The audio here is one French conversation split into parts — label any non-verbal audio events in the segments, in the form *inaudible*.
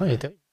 Ouais, il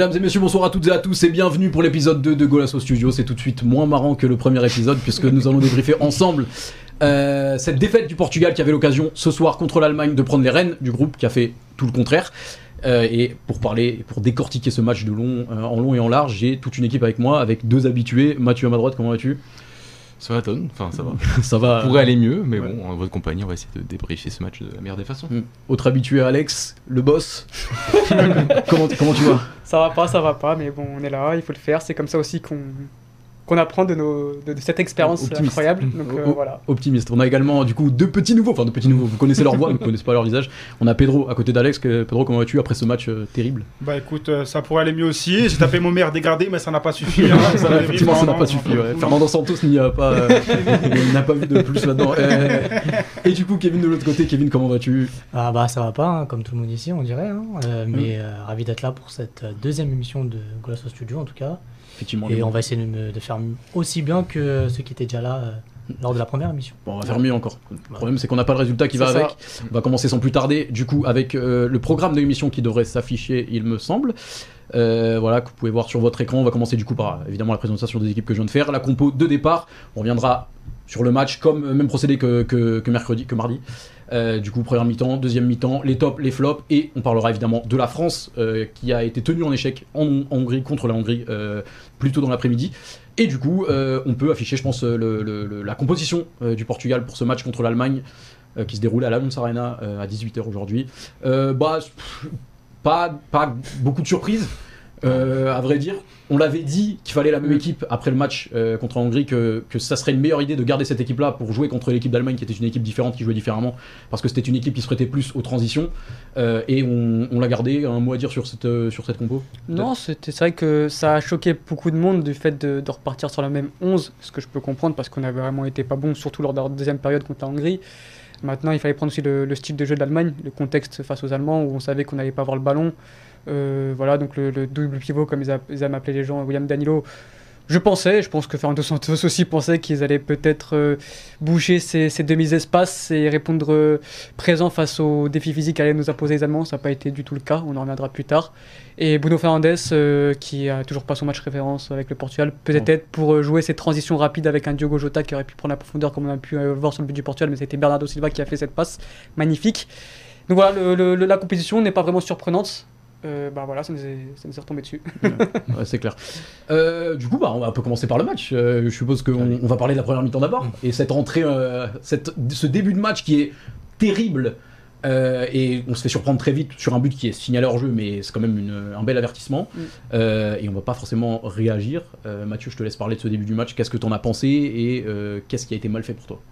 Mesdames et messieurs, bonsoir à toutes et à tous et bienvenue pour l'épisode 2 de Golasso Studio. C'est tout de suite moins marrant que le premier épisode puisque nous allons débriefer ensemble euh, cette défaite du Portugal qui avait l'occasion ce soir contre l'Allemagne de prendre les rênes du groupe qui a fait tout le contraire. Euh, et pour parler, pour décortiquer ce match de long, euh, en long et en large, j'ai toute une équipe avec moi, avec deux habitués. Mathieu à ma droite, comment vas-tu? Ça va, Ton Enfin, ça va. *laughs* Ça va. Pourrait aller mieux, mais ouais. bon, en votre compagnie, on va essayer de débriefer ce match de la meilleure des façons. Mm. Autre habitué, Alex, le boss. *laughs* comment, comment tu vas? Ça va pas, ça va pas, mais bon, on est là, il faut le faire. C'est comme ça aussi qu'on qu'on apprend de, nos, de, de cette expérience Optimiste. incroyable. Donc euh, voilà. Optimiste. On a également du coup deux petits nouveaux, enfin deux petits nouveaux. Vous connaissez leur voix, *laughs* mais vous connaissez pas leur visage. On a Pedro à côté d'Alex. Que- Pedro, comment vas-tu après ce match euh, terrible? Bah écoute, euh, ça pourrait aller mieux aussi. J'ai tapé mon meilleur dégradé, mais ça n'a pas suffi. hein. *laughs* Ça Ouais, avait Effectivement, ça n'a pas suffi. ouais. Fernando Santos n'y a pas, euh, *laughs* il n'a pas vu de plus là-dedans. Euh, et du coup, Kevin de l'autre côté, Kevin, comment vas-tu? Ah bah ça va pas, hein, comme tout le monde ici, on dirait. hein. Euh, Mais euh, ravi d'être là pour cette deuxième émission de Golasso Studio en tout cas. Effectivement. Et on va essayer de, me- de faire aussi bien que ceux qui étaient déjà là euh, lors de la première émission. Bon, on va faire mieux encore. Le problème, c'est qu'on n'a pas le résultat qui va ça. avec. On va commencer sans plus tarder, du coup, avec euh, le programme de l'émission qui devrait s'afficher, il me semble. Euh, voilà, que vous pouvez voir sur votre écran. On va commencer du coup par évidemment la présentation des équipes que je viens de faire, la compo de départ. On reviendra sur le match comme même procédé que, que, que mercredi, que mardi. Euh, du coup, première mi-temps, deuxième mi-temps, les tops, les flops, et on parlera évidemment de la France euh, qui a été tenue en échec en, Hongrie contre la Hongrie euh, plus tôt dans l'après-midi. Et du coup, euh, on peut afficher, je pense, la composition du Portugal pour ce match contre l'Allemagne qui se déroule à l'Allianz Arena à 18h aujourd'hui. Bah, pas, beaucoup de surprises. À vrai dire, on l'avait dit qu'il fallait la même équipe après le match euh, contre la Hongrie, que, que ça serait une meilleure idée de garder cette équipe-là pour jouer contre l'équipe d'Allemagne qui était une équipe différente, qui jouait différemment, parce que c'était une équipe qui se prêtait plus aux transitions. Euh, et on, on l'a gardé. Un mot à dire sur cette, euh, sur cette compo Non, c'est vrai que ça a choqué beaucoup de monde du fait de, de repartir sur la même 11, ce que je peux comprendre parce qu'on avait vraiment été pas bon, surtout lors de la deuxième période contre la Hongrie. Maintenant, il fallait prendre aussi le, le style de jeu de l'Allemagne, le contexte face aux Allemands où on savait qu'on n'allait pas avoir le ballon. Euh, voilà, donc le, le double pivot, comme ils, a- ils aiment appeler les gens, William Danilo. Je pensais, je pense que Fernando Santos aussi pensait qu'ils allaient peut-être euh, boucher ces, ces demi-espaces et répondre euh, présent face aux défis physiques qu'allaient nous imposer les Allemands. Ça n'a pas été du tout le cas, on en reviendra plus tard. Et Bruno Fernandes, euh, qui a toujours pas son match référence avec le Portugal, peut-être pour jouer cette transition rapide avec un Diogo Jota qui aurait pu prendre la profondeur comme on a pu voir sur le but du Portugal, mais c'était Bernardo Silva qui a fait cette passe magnifique. Donc voilà, le- le- le- la compétition n'est pas vraiment surprenante. Euh, bah voilà, ça nous est, ça nous est retombé dessus. Ouais, c'est clair. Euh, du coup, bah, on va un peu commencer par le match. Euh, je suppose qu'on on va parler de la première mi-temps d'abord. Et cette entrée, euh, cette, ce début de match qui est terrible Euh, et on se fait surprendre très vite sur un but qui est signalé hors jeu, mais c'est quand même une- un bel avertissement. Mm. Euh, et on va pas forcément réagir. Euh, Mathieu, je te laisse parler de ce début du match. Qu'est-ce que tu en as pensé et euh, qu'est-ce qui a été mal fait pour toi?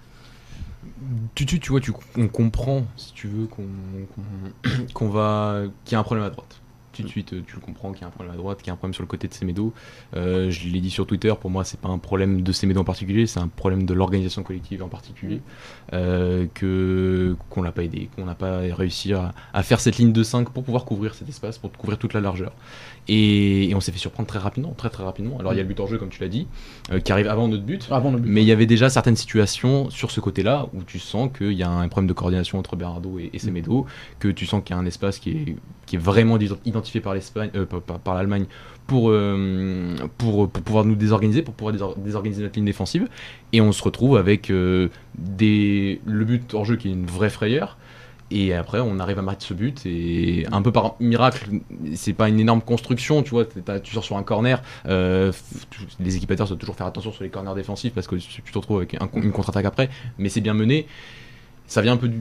Tu, tu, tu vois, tu, on comprend, si tu veux, qu'on qu'on- *clears throat* va, qu'il y a un problème à droite. Tout de suite, euh, tu le comprends qu'il y a un problème à droite, qu'il y a un problème sur le côté de Semedo. Euh, je l'ai dit sur Twitter, pour moi, c'est pas un problème de Semedo en particulier, c'est un problème de l'organisation collective en particulier. Euh, que qu'on l'a pas aidé, qu'on n'a pas réussi à, à faire cette ligne de 5 pour pouvoir couvrir cet espace, pour couvrir toute la largeur. Et, et on s'est fait surprendre très rapidement, très très rapidement. Alors il y a le but en jeu, comme tu l'as dit, euh, qui arrive avant notre but. Avant but. Mais il y avait déjà certaines situations sur ce côté-là où tu sens qu'il y a un problème de coordination entre Bernardo et, et Semedo, que tu sens qu'il y a un espace qui est, qui est vraiment ident- identifié par l'Espagne, euh, par, l'Allemagne pour, euh, pour, pour pouvoir nous désorganiser, pour pouvoir désor- désorganiser notre ligne défensive. Et on se retrouve avec euh, des, le but hors jeu qui est une vraie frayeur. Et après, on arrive à mettre ce but et un peu par miracle, c'est pas une énorme construction, tu vois. Tu sors sur un corner, euh, les équipateurs doivent toujours faire attention sur les corners défensifs parce que tu te retrouves avec une contre-attaque après, mais c'est bien mené. Ça vient un peu du,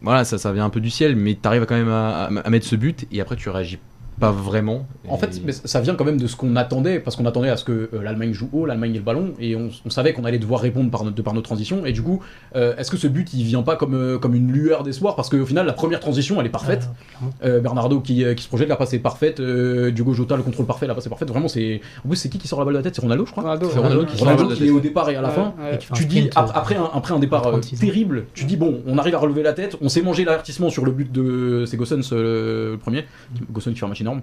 voilà, ça, vient un peu du ciel, mais tu arrives quand même à- à mettre ce but et après tu réagis pas vraiment. En fait, mais ça vient quand même de ce qu'on attendait, parce qu'on attendait à ce que euh, l'Allemagne joue haut, l'Allemagne ait le ballon, et on, on savait qu'on allait devoir répondre par, notre- de par nos transitions. Et du coup, euh, est-ce que ce but, il vient pas comme, euh, comme une lueur d'espoir? Parce qu'au final, la première transition, elle est parfaite. Euh. Euh, Bernardo qui, euh, qui se projette, la passe est parfaite. Euh, Diogo Jota, le contrôle parfait, la passe est parfaite. Vraiment, c'est. En plus, c'est qui qui sort la balle de la tête? C'est Ronaldo, je crois. Ronaldo, C'est Ronaldo qui sort la Ronaldo balle de la qui est au départ et à la fin. Et Tu dis, après un, après un départ euh, 36 ans. terrible, tu dis bon, on arrive à relever la tête, on s'est mangé l'avertissement sur le but de. C'est Gossens euh, le premier. Gossens qui fait un match énorme.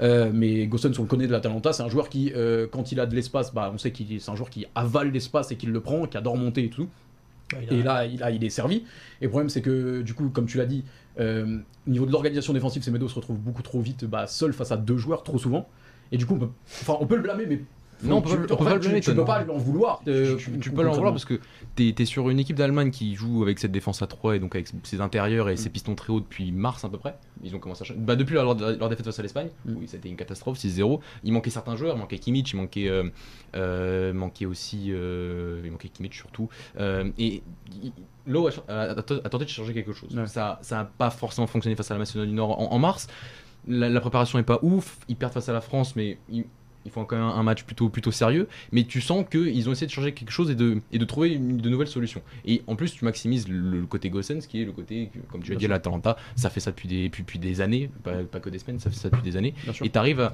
Euh, mais Gossens, on le connaît de l'Atalanta, c'est un joueur qui, euh, quand il a de l'espace, bah, on sait qu'il c'est un joueur qui avale l'espace et qui le prend, qui adore monter et tout. il a- Et là, il, a, il est servi. Et le problème, c'est que, du coup, comme tu l'as dit, euh, au niveau de l'organisation défensive, Semedo se retrouve beaucoup trop vite bah, seul face à deux joueurs trop souvent. Et du coup, on peut, enfin, on peut le blâmer, mais. Non, on peut tu, en fait, le tu- blâmer, tu Ton. peux pas lui en vouloir. euh, tu, peux l'en vouloir parce que t'es es sur une équipe d'Allemagne qui joue avec cette défense à 3 et donc avec ses intérieurs et ses pistons très hauts depuis mars à peu près. Ils ont commencé à bah, depuis leur, leur défaite face à l'Espagne, Mm. oui, c'était une catastrophe, 6-0. Il manquait certains joueurs, il manquait Kimmich, il manquait, euh, euh, manquait aussi, euh, il manquait Kimmich surtout. Et il- Lowe a, tenté de changer quelque chose. Ouais. Ça, ça a pas forcément fonctionné face à la Macédoine du Nord en, en mars. La, la préparation est pas ouf. Ils perdent face à la France, mais ils, ils font quand même un match plutôt, plutôt sérieux. Mais tu sens qu'ils ont essayé de changer quelque chose et de, et de trouver une- de nouvelles solutions. Et en plus, tu maximises le, le côté Gossens, qui est le côté, comme tu as dit, l'Atalanta. Ça fait ça depuis des, depuis, depuis des années, pas, pas que des semaines, ça fait ça depuis des années. Et tu arrives à.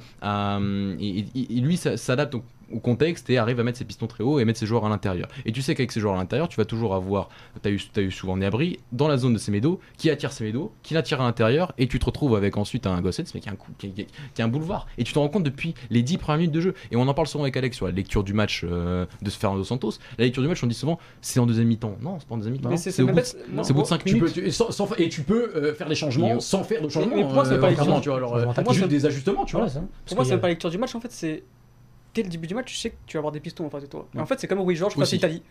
à- et, et- et lui ça- s'adapte au, contexte et arrive à mettre ses pistons très haut et mettre ses joueurs à l'intérieur. Et tu sais qu'avec ces joueurs à l'intérieur, tu vas toujours avoir. Tu as eu, t'as eu souvent Niabri dans la zone de Semedo qui attire Semedo, qui l'attire à l'intérieur et tu te retrouves avec ensuite un Gossens, mais qui a un, coup, qui, a un boulevard. Et tu t'en rends compte depuis les 10 premières minutes de jeu. Et on en parle souvent avec Alex sur la lecture du match euh, de Fernando Santos. La lecture du match, on dit souvent c'est en deuxième mi-temps. Non, c'est pas en deuxième mi-temps. Mais c'est- au bout de- pas- moi, c'est au bout de moi, 5 Tu minutes. peux, tu- et, sans- sans- et tu peux euh, faire des changements sans faire de changements. mais pour moi, c'est euh, pas tu vois, alors, euh, juste des ajustements, tu vois. Pour moi, c'est pas la lecture du match, en fait, c'est. Dès le début du match, tu sais que tu vas avoir des pistons en face de toi. Et en fait, c'est comme Rui Georges face à l'Italie.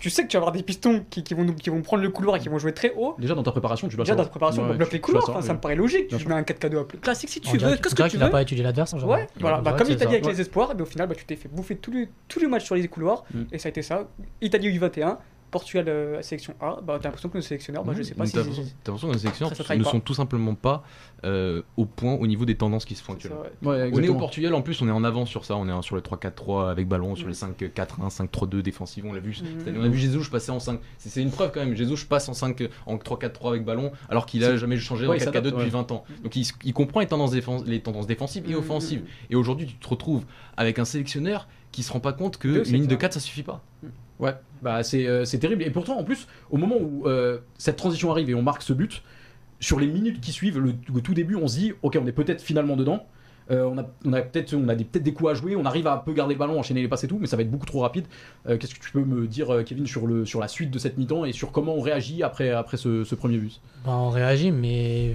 Tu sais que tu vas avoir des pistons qui, qui vont, qui vont prendre le couloir et qui vont jouer très haut. Déjà dans ta préparation, tu dois Déjà, dans savoir. la préparation, Ouais, on bloque tu- les tu couloirs. Enfin, ça me paraît logique. Bien Tu mets un 4 1 classique si tu On veux. Qu'est-ce que tu veux pas étudié l'adversaire. genre. Ouais, voilà. Bah, Ouais, comme l'Italie avec ouais. les espoirs, mais au final, bah, tu t'es fait bouffer tous les, tous les matchs sur les couloirs. Mm. Et ça a été ça. Italie U21, Portugal euh, sélection A. Bah, t'as l'impression que nos sélectionneurs, bah, je sais pas si. T'as l'impression que nos sélectionneurs Ça, ça travaille ne pas. sont tout simplement pas euh, au point au niveau des tendances qui se font ça, actuellement. ouais. Ouais, On est au. Portugal en plus, on est en avant sur ça, on est en- sur le 3-4-3 avec ballon, sur les 5-4-1, 5-3-2 défensifs, on l'a vu. Mhm. On a vu Jesus passer en 5. C'est une preuve quand même, Jesus passe en 5 en 3-4-3 avec ballon alors qu'il a jamais changé en Ouais, il 4-4-2 s'adapte, depuis ouais. 20 ans. Donc il, comprend les tendances, défense- les tendances défensives et Mhm. offensives. Et aujourd'hui, tu te retrouves avec un sélectionneur qui se rend pas compte que une ligne de sélectionneurs. 4 ça suffit pas. Ouais, bah c'est euh, c'est terrible. Et pourtant, en plus, au moment où euh, cette transition arrive et on marque ce but, sur les minutes qui suivent, le, tout début, on se dit, ok, on est peut-être finalement dedans. Euh, on a, on a peut-être des, peut-être des coups à jouer, on arrive à peu garder le ballon, enchaîner les passes et tout, mais ça va être beaucoup trop rapide. Qu'est-ce que tu peux me dire, Kevin, sur, le, sur la suite de cette mi-temps et sur comment on réagit après, après ce, premier but? Bah, on réagit, mais,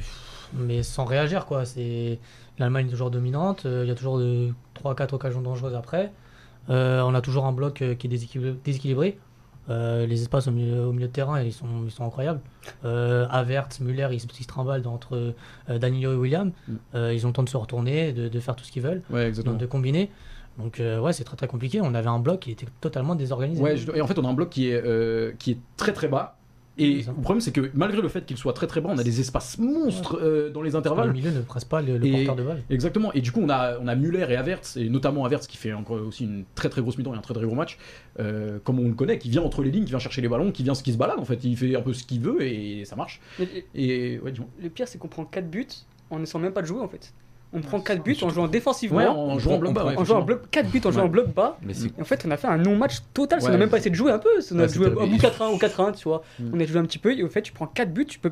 mais sans réagir. quoi. C'est L'Allemagne est toujours dominante, il y a toujours de 3-4 occasions dangereuses après. Euh, on a toujours un bloc euh, qui est déséquilibré. déséquilibré. Euh, les espaces au milieu, au milieu de terrain, ils sont, ils sont incroyables. Euh, Havertz, Müller, ils, se- ils se trimballent entre euh, Danilo et William. Mm. Ils ont le temps de se retourner, de, de faire tout ce qu'ils veulent, Ouais, donc de combiner. Donc ouais, c'est très très compliqué. On avait un bloc qui était totalement désorganisé. Ouais, je- et en fait, on a un bloc qui est, qui est très très bas Et le problème, c'est que malgré le fait qu'il soit très très bas, on a des espaces monstres euh, dans les Le intervalles. milieu ne presse pas le, le Et- porteur de balle. Exactement. Et du coup, on a, on a Muller et Havertz, et notamment Havertz qui fait encore aussi une très très grosse mi-temps et un très très gros match, euh, comme on le connaît, qui vient entre les lignes, qui vient chercher les ballons, qui vient qui se balade en fait. Il fait un peu ce qu'il veut et ça marche. Mais le- Et ouais, le pire, c'est qu'on prend 4 buts en ne même pas de jouer en fait. On prend Ouais, 4 c'est- buts en jouant défensivement. Ouais, en jouant en bloc bas. en jouant en effectivement. bloc, 4 buts en jouant en bloc bas. En fait, on a fait un non-match total. Ça Ouais. n'a même pas essayé de jouer un peu. On a joué au bout 4-1 ou 4-1, tu vois. Mm. On a joué un petit peu. Et au fait, tu prends 4 buts, tu peux.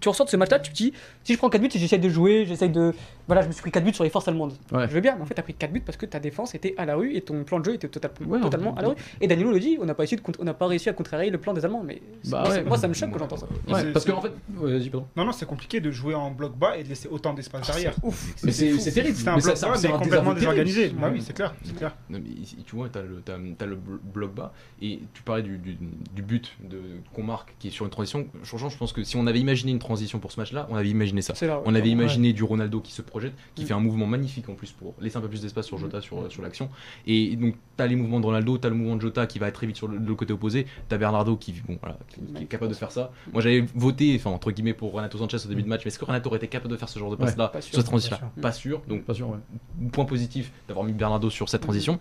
Tu ressors de ce match-là, tu te dis, si je prends 4 buts et j'essaye de jouer, j'essaye de. Voilà, je me suis pris 4 buts sur les forces allemandes. Ouais. Je veux bien, mais en fait, t'as pris 4 buts parce que ta défense était à la rue et ton plan de jeu était total- Ouais, totalement on- à la rue. Et Danilo le dit, on n'a pas, de on n'a pas réussi à contrarier le plan des Allemands. Mais Bah moi, ouais. ça- moi, ça me choque quand j'entends ça. Ouais, c'est- parce c'est- qu'en fait, ouais, vas-y, pardon. Non, non, c'est compliqué de jouer en bloc bas et de laisser autant d'espace derrière. Ouf. Mais c'est c'est terrible. C'était un Mais bloc ça- bas, c'est mais complètement désorganisé. Bah Ouais. oui, c'est clair, c'est clair. Non, mais ici, tu vois, t'as le, t'as, t'as le bl- bloc bas, et tu parlais du, du, du but de, qu'on marque, qui est sur une transition. Franchement, je pense que si on avait imaginé une transition pour ce match-là, on avait imaginé ça. On avait Ouais. imaginé du Ronaldo qui se projette, qui Mm. fait un mouvement magnifique en plus pour laisser un peu plus d'espace sur Jota sur, sur l'action. Et donc, t'as les mouvements de Ronaldo, t'as le mouvement de Jota qui va être très vite sur le, le côté opposé, t'as Bernardo qui, bon, voilà, qui, qui est capable de faire ça. Moi, j'avais voté, enfin, entre guillemets, pour Renato Sanchez au début de match, mais est-ce que Renato aurait été capable de faire ce genre de passe-là, pas sûr, sur cette transition pas sûr. Pas sûr. Donc, Pas sûr, ouais. point positif d'avoir mis Bernardo sur cette transition.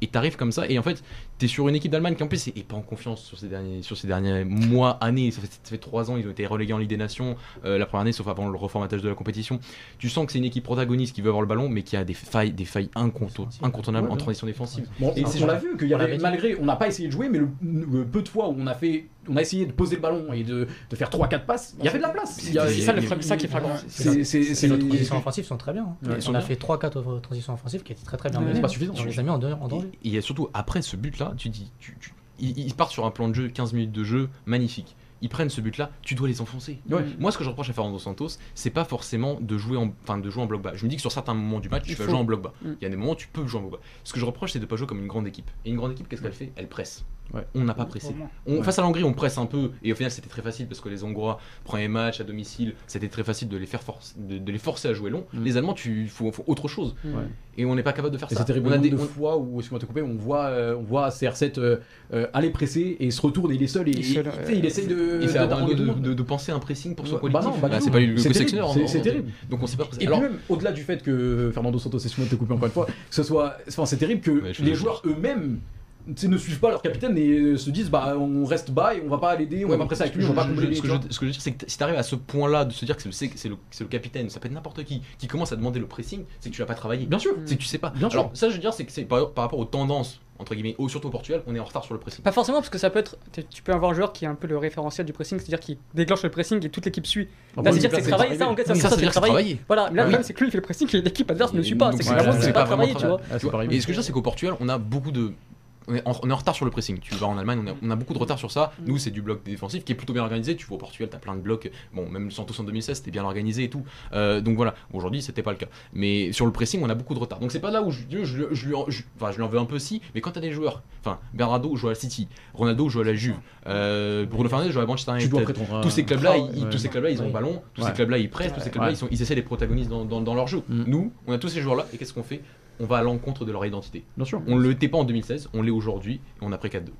Et t'arrives comme ça, et en fait, t'es sur une équipe d'Allemagne qui en plus est, est pas en confiance sur ces derniers, sur ces derniers mois, années. Ça fait, ça fait trois ans, ils ont été relégués en Ligue des Nations, euh, la première année, sauf avant le reformatage de la compétition. Tu sens que c'est une équipe protagoniste qui veut avoir le ballon, mais qui a des failles, des failles incontour- incontournables Ouais, en transition défensive. Bon, Et on l'a vu qu'il y avait, malgré, on n'a pas essayé de jouer, mais le, le peu de fois où on a fait, on a essayé de poser le ballon et de, de faire 3-4 passes, il y avait de la place. C'est ça, mais- ça qui est flagrant. C'est nos transitions offensives sont très bien. hein. Ouais, on a bien. fait 3-4 transitions offensives qui étaient très très bien Ouais. menées. C'est pas suffisant. On les a mis en, danger. Et il y a surtout, après ce tu dis, tu, tu- ils, ils partent sur un plan de jeu, 15 minutes de jeu, magnifique. Ils prennent ce but-là, tu dois les enfoncer. Ouais. Moi, ce que je reproche à Fernando Santos, c'est pas forcément de jouer en, enfin, de jouer en bloc bas. Je me dis que sur certains moments du match, tu Il vas faut. jouer en bloc bas. Mm. Il y a des moments où tu peux jouer en bloc bas. Ce que je reproche, c'est de pas jouer comme une grande équipe. Et une grande équipe, qu'est-ce qu'elle fait? Elle presse. Ouais. On n'a pas pressé. On- Ouais. Face à la Hongrie, on presse un peu, et au final, c'était très facile parce que les Hongrois, premier match à domicile, c'était très facile de les faire force, de, de les forcer à jouer long. Mm. Les Allemands, tu faut, faut autre chose. Ouais. Et on n'est pas capable de faire Et ça. c'est terrible On a des, on- fois où, excuse-moi de te couper, on voit, euh, on voit CR7 euh, euh, aller presser et se retourne et il est seul et, Il seul, il essaye de. Et c'est à de- Ronaldo de, de- de- de penser à un pressing pour son Bah collectif. non, pas du Ah, tout. c'est pas lui le C'est sélectionneur. terrible, non, c'est- c'est non. terrible. Donc on sait pas presser. Et Alors, puis même, au-delà du fait que Fernando Santos, excuse-moi de te couper encore une fois, que ce soit. Enfin, c'est terrible que les joueurs eux-mêmes ne suivent pas leur capitaine et euh, se disent bah on reste bas et on va pas l'aider, on Ouais, va pas presser avec lui, on va pas combler ce, que les je, ce que je veux dire, c'est que si t'arrives à ce point-là de se dire que c'est le, sé- c'est le, c'est le capitaine, ça peut être n'importe qui, qui commence à demander le pressing, c'est que tu l'as pas travaillé. Bien sûr. C'est que tu sais pas. Bien sûr. Ça, je veux dire, c'est que c'est par, par rapport aux tendances, entre guillemets, au, surtout au Portugal, on est en retard sur le pressing. Pas forcément, parce que ça peut être. tu- peux avoir un joueur qui est un peu le référentiel du pressing, c'est-à-dire qui déclache le pressing et toute l'équipe suit. Ah, Là, c'est-à-dire que c'est travaillé, ça, en fait, ça, Oui, ça, ça, c'est travaillé. Voilà, là, le Ah oui. c'est que lui, il fait le pressing et l'équipe adverse ne suit pas. donc, C'est que vraiment, c'est c'est pas travaillé, tu vois. Ah. Et ce que je veux dire, c'est qu'au Portugal, on a beaucoup de. On est, en, on est en retard sur le pressing. Tu vas en Allemagne, on a, on a beaucoup de retard sur ça. Nous, c'est du bloc défensif qui est plutôt bien organisé. Tu vois, au Portugal, t'as plein de blocs. Bon, même le Santos en 2016, c'était bien organisé et tout. Euh, donc voilà, aujourd'hui, c'était pas le cas. Mais sur le pressing, on a beaucoup de retard. Donc c'est pas là où je, je, je, je lui en, je- enfin, je lui en veux un peu si. Mais quand t'as des joueurs, enfin, Bernardo joue à la City, Ronaldo joue à la Juve, euh, Bruno Fernandes joue à Manchester Tu United. Tous ces clubs-là, Ah, ils, ouais. tous ces clubs-là, ils ont le ballon. Tous Ouais. ces clubs-là, ils pressent. Tous ces clubs-là, Ouais. ils, sont, ils essaient d'être protagonistes dans, dans, dans leur jeu. Mm. Nous, on a tous ces joueurs-là. Et qu'est-ce qu'on fait? On va à l'encontre de leur identité. Bien sûr. On le l'était pas en 2016, on l'est aujourd'hui, et on a pris 4-2.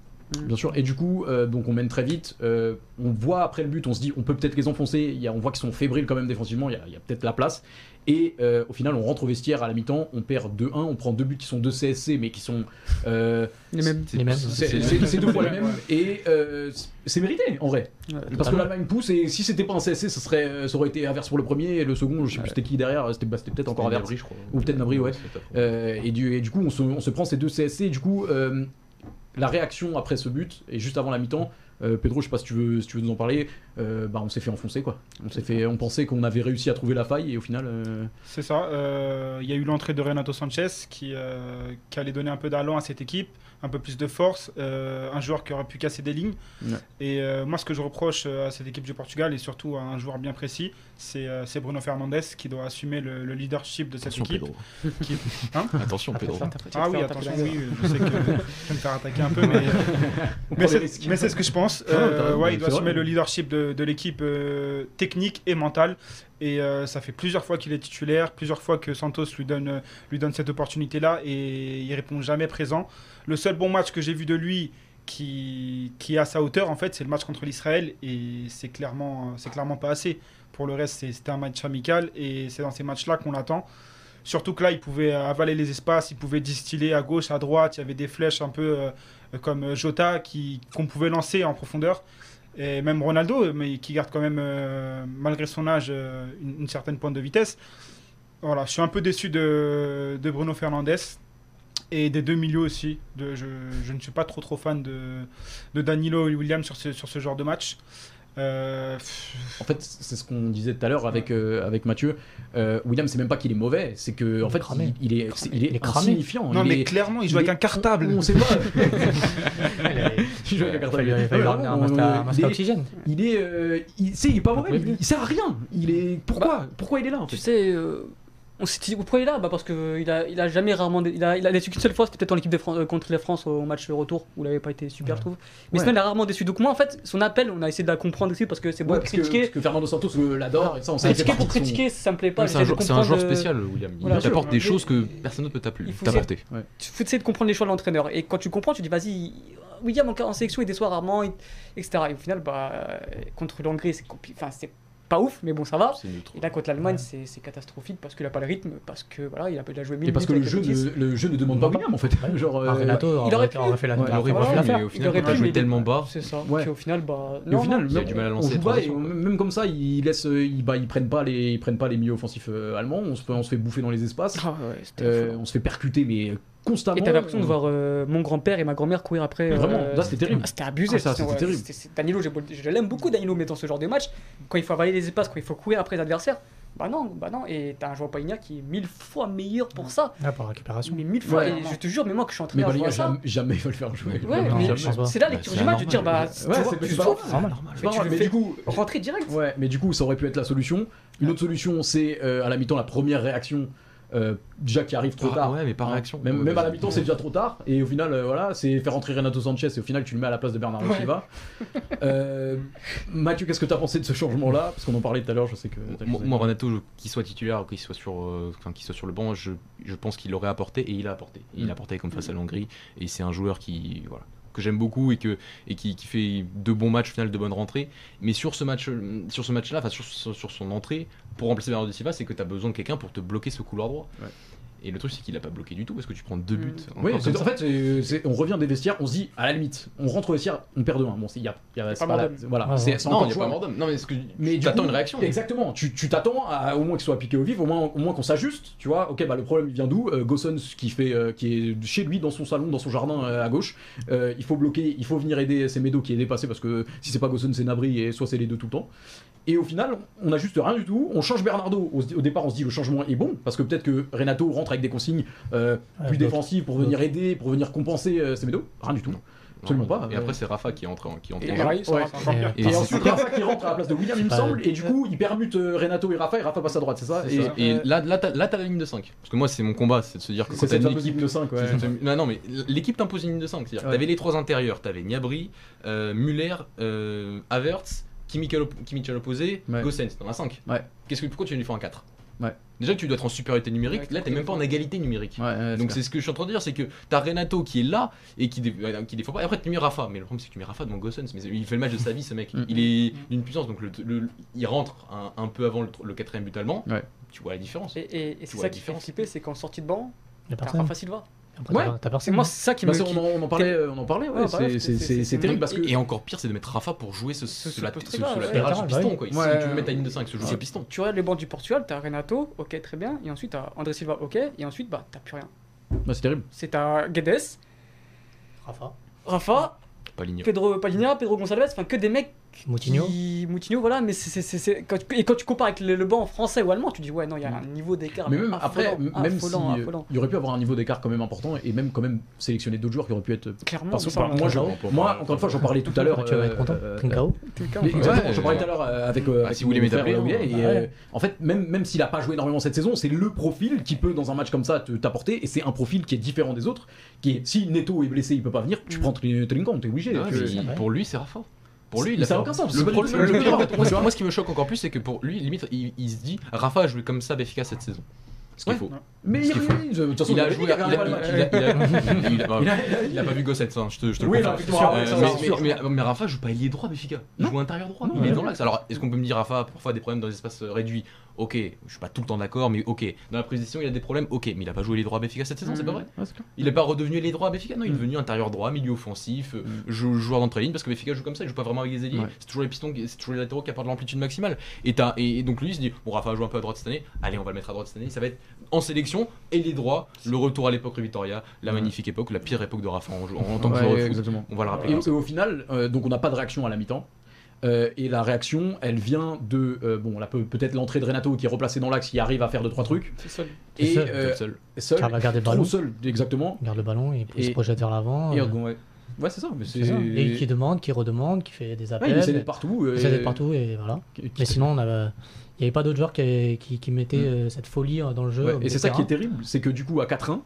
Bien sûr. Et du coup, euh, donc on mène très vite. euh, on voit après le but, on se dit, on peut peut-être les enfoncer. Il y a, on voit qu'ils sont fébriles quand même défensivement. Il y a, il y a peut-être la place. Et euh, au final, on rentre au vestiaire à la mi-temps. On perd 2-1. On prend deux buts qui sont deux CSC, mais qui sont. euh, Les mêmes. Les mêmes. c'est c'est- c'est deux fois les mêmes. Et euh, c'est mérité en vrai. Ouais, Parce que Totalement. l'Allemagne pousse. Et si c'était pas un CSC, ça, serait, ça aurait été inverse pour le premier. Et le second, je sais plus c'était qui derrière. C'était bah, c'était peut-être encore inverse. je crois. Ou peut-être Nabri, ouais. Euh, et, du, et du coup, on se, on se prend ces deux CSC. Et du coup, euh, la réaction après ce but, et juste avant la mi-temps, euh, Pedro, je sais pas si tu veux, si tu veux nous en parler, euh, bah, on s'est fait enfoncer quoi. On, s'est fait, on pensait qu'on avait réussi à trouver la faille, et au final. euh, C'est ça. Il y a eu l'entrée de Renato Sanchez qui, qui allait donner un peu d'allant à cette équipe, un peu plus de force, euh, un joueur qui aurait pu casser des lignes. Ouais. Et euh, moi, ce que je reproche euh, à cette équipe du Portugal et surtout à un joueur bien précis, c'est euh, Bruno Fernandes qui doit assumer le, le leadership de cette Attention, équipe. Pedro. *laughs* Qui- Hein *laughs* Attention, Pedro. Ah oui, attention, oui, je sais que je vais me faire attaquer un peu, mais, *laughs* c'est ce que je pense. Ah, Euh, ouais, il doit assumer le leadership de, de l'équipe euh, technique et mentale. Et euh, ça fait plusieurs fois qu'il est titulaire, plusieurs fois que Santos lui donne, euh, lui donne cette opportunité-là et il répond jamais présent. Le seul bon match que j'ai vu de lui, qui, qui est à sa hauteur, en fait, c'est le match contre l'Israël et c'est clairement, clairement pas assez. Pour le reste, c'était un match amical et c'est dans ces matchs-là qu'on l'attend. Surtout que là, il pouvait avaler les espaces, il pouvait distiller à gauche, à droite. Il y avait des flèches un peu euh, comme Jota qu'on pouvait lancer en profondeur. Et même Ronaldo, qui garde quand même, euh, malgré son âge, euh, une, certaine pointe de vitesse. Voilà, je suis un peu déçu de, Bruno Fernandes et des deux milieux aussi. Je, ne suis pas trop fan de, de Danilo et William sur ce, sur ce genre de match. Euh, En fait, c'est ce qu'on disait tout à l'heure avec, euh, avec Mathieu. Euh, William, c'est même pas qu'il est mauvais, c'est que en est fait, cramé. il, il est, c'est- il est, Il est cramé. insignifiant. non, il mais est- clairement, il joue il avec est- un cartable. On, on sait pas. Il *laughs* il joue avec un cartable. il un masque est- oxygène. Il est, il, c'est- il est pas mauvais, il sert à rien. Il est pourquoi, pourquoi il est là Tu sais, euh, on s'est dit pourquoi il est là bah Parce qu'il a, il a jamais rarement. Il a, il a déçu qu'une seule fois, c'était peut-être en équipe de France, euh, contre la France au match retour, où il avait pas été super, Ouais. je trouve. Mais Ouais. sinon, il a rarement déçu. Donc, moi, en fait, son appel, on a essayé de la comprendre aussi parce que c'est beau Ouais, de parce, que, critiquer. parce que Fernando Santos euh, l'adore et ça, on sait. Critiquer pour critiquer, ça me plaît pas. C'est un, un joueur euh, spécial, William. Il voilà. apporte des choses que personne d'autre peut t'appeler- Il faut t'apporter. Tu faut essayer de comprendre les choix de l'entraîneur. Et quand tu comprends, tu dis, vas-y, William en, en sélection, il déçoit rarement, etc. Et au final, bah, euh, contre l'Hongrie, c'est compli- enfin, c'est pas ouf, mais bon, ça va. C'est neutre. Et là, contre l'Allemagne, c'est c'est catastrophique parce qu'il a pas le rythme, parce que voilà, il a déjà joué 1000 Et parce que le jeu, ne, le jeu ne demande pas William en fait. *laughs* Genre, Ah, euh, Renato il aurait, pu. fait la Ouais, aurait il l'affaire. mais au Il final, aurait quand t'as pu, joué tellement bas, C'est ça. Ouais. Puis au final, bah. Et au final, non, il a même- du mal à lancer et même comme ça, ils laissent, euh, ils, bah, ils prennent pas les, ils prennent pas les milieux offensifs euh, allemands. On se fait, on se fait bouffer dans les espaces. Ah Euh, on se fait percuter mais constamment. Et t'as l'impression de voir euh, mon grand-père et ma grand-mère courir après. Vraiment, euh, là, c'était terrible. ah, C'était abusé. Ah, ça, c'était terrible. c'est- Danilo, je l'aime beaucoup, Danilo, mais dans ce genre de match, quand il faut avaler les espaces, quand il faut courir après les adversaires, bah non, bah non. Et t'as un joueur Païna qui est mille fois meilleur pour ça. Ah, par récupération. Mais mille fois. Ouais. et je te jure, mais moi que je suis entraîneur, je Baliga, vois ça. jamais, jamais il va le faire jouer. Ouais, c'est là lecture du match de dire, bah, tu grave. Normal. Mais du coup, rentrer direct. Ouais, mais du coup, ça aurait pu être la solution. Une autre solution, c'est euh, à la mi-temps la première réaction. Euh, déjà qui arrive trop Ah, tard. ouais, mais par Hein. réaction. Même, Ouais, même à la mi-temps, c'est déjà trop tard. Et au final, euh, voilà, c'est faire rentrer Renato Sanchez et au final, tu le mets à la place de Bernardo Ouais. Silva. Euh, Mathieu, qu'est-ce que tu as pensé de ce changement-là? Parce qu'on en parlait tout à l'heure, je sais que. Moi, Renato, qu'il soit titulaire ou qu'il soit sur, euh, enfin, qu'il soit sur le banc, je, je pense qu'il l'aurait apporté et il a apporté. Il Mm. a apporté comme face à l'Hongrie et c'est un joueur qui, voilà, que j'aime beaucoup et que et qui, qui fait de bons matchs au final, de bonnes rentrées. Mais sur ce match, sur ce match-là, enfin sur, sur, sur son entrée, pour remplacer Bernardo Silva, c'est que tu as besoin de quelqu'un pour te bloquer ce couloir droit. Et le truc, c'est qu'il a pas bloqué du tout parce que tu prends deux buts. Mm. Oui, c'est- comme en fait, c'est- c'est- on revient des vestiaires, on se dit, à la limite, on rentre au vestiaire, on perd 2-1. Bon, il y a, y a- c'est pas pas la- voilà, Ouais, c'est c'est non, encore il n'y a jouable. pas Mordom. Non, mais est-ce que tu du t'attends coup- une réaction Exactement. Tu tu t'attends à au moins qu'il soit piqué au vif, au moins, au moins qu'on s'ajuste. Tu vois, ok, bah le problème il vient d'où? Euh, Gossens qui fait, euh, qui est chez lui dans son salon, dans son jardin euh, à gauche. Euh, il faut bloquer, il faut venir aider Semedo qui est dépassé parce que si c'est pas Gossens c'est Nabri et soit c'est les deux tout le temps. Et au final, on n'ajuste rien du tout. On change Bernardo. Au, au départ, on se dit le changement est bon parce que peut-être que Renato rentre avec des consignes euh, Ouais, plus défensives pour venir aider, pour venir compenser euh, Semedo. Rien du tout. Non. Absolument Non, pas. Et après, c'est Rafa qui entre en, qui entre Et en jeu. Ouais. Et ensuite. Rafa qui rentre à la place de William, il me semble, et du coup, il permute euh, Renato et Rafa, et Rafa passe à droite, c'est ça Et- ça. Et là, là, t'as, là, t'as la ligne de 5. Parce que moi, c'est mon combat, c'est de se dire que C'est cette une équipe. ligne de 5, ouais. c'est une- Non, non, mais l'équipe t'impose une ligne de 5. C'est-à-dire Ouais. t'avais les trois intérieurs, t'avais Niabri, euh, Muller, euh, Havertz, Kimmich à l'opposé, Ouais. Gossens, t'en as 5. Ouais. Qu'est-ce que, pourquoi tu viens lui faire un 4 Ouais. Déjà que tu dois être en supériorité numérique, Ouais, là t'es même pas en égalité numérique. Ouais, ouais, Donc c'est ce que je suis en train de dire, c'est que t'as Renato qui est là et qui, dé- qui défend pas. Et après tu mets Rafa, mais le problème c'est que tu mets Rafa devant Gossens, mais il fait le match de sa vie ce mec. Mm. Il est d'une puissance, donc le, le- il rentre un, un peu avant le, le quatrième but allemand. Ouais. Tu vois la différence. Et, et- et c'est ça qui fait flipper, c'est qu'en sortie de banc, Il y a t'as. Rafa Silva. Après, Ouais. t'as- personne. moi, c'est ça qui Bah, me. qui- on, en- on en parlait, euh, on en parlait, ouais, Ouais, c'est- terrible parce que. Et, encore pire, c'est de mettre Rafa pour jouer ce, ce, Ce- la- ce latéral, Ouais, piston. ouais. Quoi. Ouais. Si tu veux mettre ta ligne de 5, ce Tu- ce piston. Tu regardes les bancs du Portugal, t'as Renato, ok, très bien, et ensuite t'as André Silva, ok, et ensuite bah t'as plus rien. Bah, c'est terrible. C'est t'as Guedes, Rafa. Rafa. Pedro Palhinha, Pedro Gonçalves, enfin que des mecs Moutinho. qui... Moutinho, voilà, mais c'est, quand tu- Et quand tu compares avec le, le banc français ou allemand, tu dis ouais, non, il y a un niveau d'écart. Mais même affolant, après, même si affolant, euh, affolant. il y aurait pu avoir un niveau d'écart quand même important et même quand même sélectionner d'autres joueurs qui auraient pu être. Clairement, Parce par- moi, encore une fois, j'en parlais tout à l'heure. Tu vas être euh, content. euh, Trincao. Exactement, Ouais, j'en parlais tout à l'heure euh, avec, euh, Ah, avec si frère appelé, Louis, hein. euh, en fait, même, même s'il a pas joué énormément cette saison, c'est le profil qui peut dans un match comme ça te- t'apporter et c'est un profil qui est différent des autres. Qui est, si Neto est blessé, il peut pas venir, tu Mm. prends Trinkan, t'es obligé. Ah pour lui, c'est Rafa. Pour lui, il a ça a fait- aucun sens, c'est Le, problème- le le pire, en fait, moi, ce qui me choque encore plus, c'est que pour lui, limite, il, il se dit Rafa a joué comme ça efficace cette saison. Ce qu'il Ouais. faut. Mais il, a joué, il a, pas le il a- match. il a- il a- Il a- il a pas vu Gossett, hein, je te, je te le Oui, confirme. effectivement, Euh, mais, c'est sûr. mais, mais- mais Rafa joue pas ailier droit, Béfica. Il Non. joue intérieur droit. Non, il est dans l'axe. Alors, est-ce qu'on peut me dire, Rafa a parfois des problèmes dans les espaces réduits Ok, je suis pas tout le temps d'accord, mais ok. Dans la position, il a des problèmes, ok. Mais il a pas joué ailier droit à Béfica cette saison, c'est pas vrai Ouais, c'est clair. Il est pas redevenu ailier droit à Béfica, non, il est Mm. devenu intérieur droit, milieu offensif, euh, Mm. jou- joueur d'entrée-ligne, parce que Béfica joue comme ça, il joue pas vraiment avec des ailiers. Ouais. C'est toujours les pistons, c'est toujours les latéraux qui apportent l'amplitude maximale. Et, t'as- et, et donc lui, il se dit Bon, Rafa joue un peu à droite cette année, allez, on va le mettre à droite cette année. Ça va être en sélection, ailier droit, le retour à l'époque Victoria, la magnifique époque, la pire époque de Rafa en, en- en tant que Ouais, joueur de foot. exactement. On va le rappeler. Et, et au final, euh, donc on n'a pas de réaction à la mi-temps. Euh, et la réaction, elle vient de euh, bon, là peut- peut-être l'entrée de Renato qui est replacé dans l'axe, qui arrive à faire deux trois trucs. C'est seul. Et seul. euh, seul. seul, Qui va garder le trop ballon. seul, exactement. Il garde le ballon et il Et- se projette vers l'avant. Et, euh, ouais, ouais c'est ça. Mais c'est c'est ça. Et qui demande, qui redemande, qui fait des Ouais, appels. il essaie d'être partout. il essaie d'être partout et voilà. qui- Mais sinon, on avait- il n'y avait pas d'autres joueurs qui, qui, qui mettaient Mm. euh, cette folie dans le jeu. Ouais, et c'est ça qui est terrible, c'est que du coup à 4-1,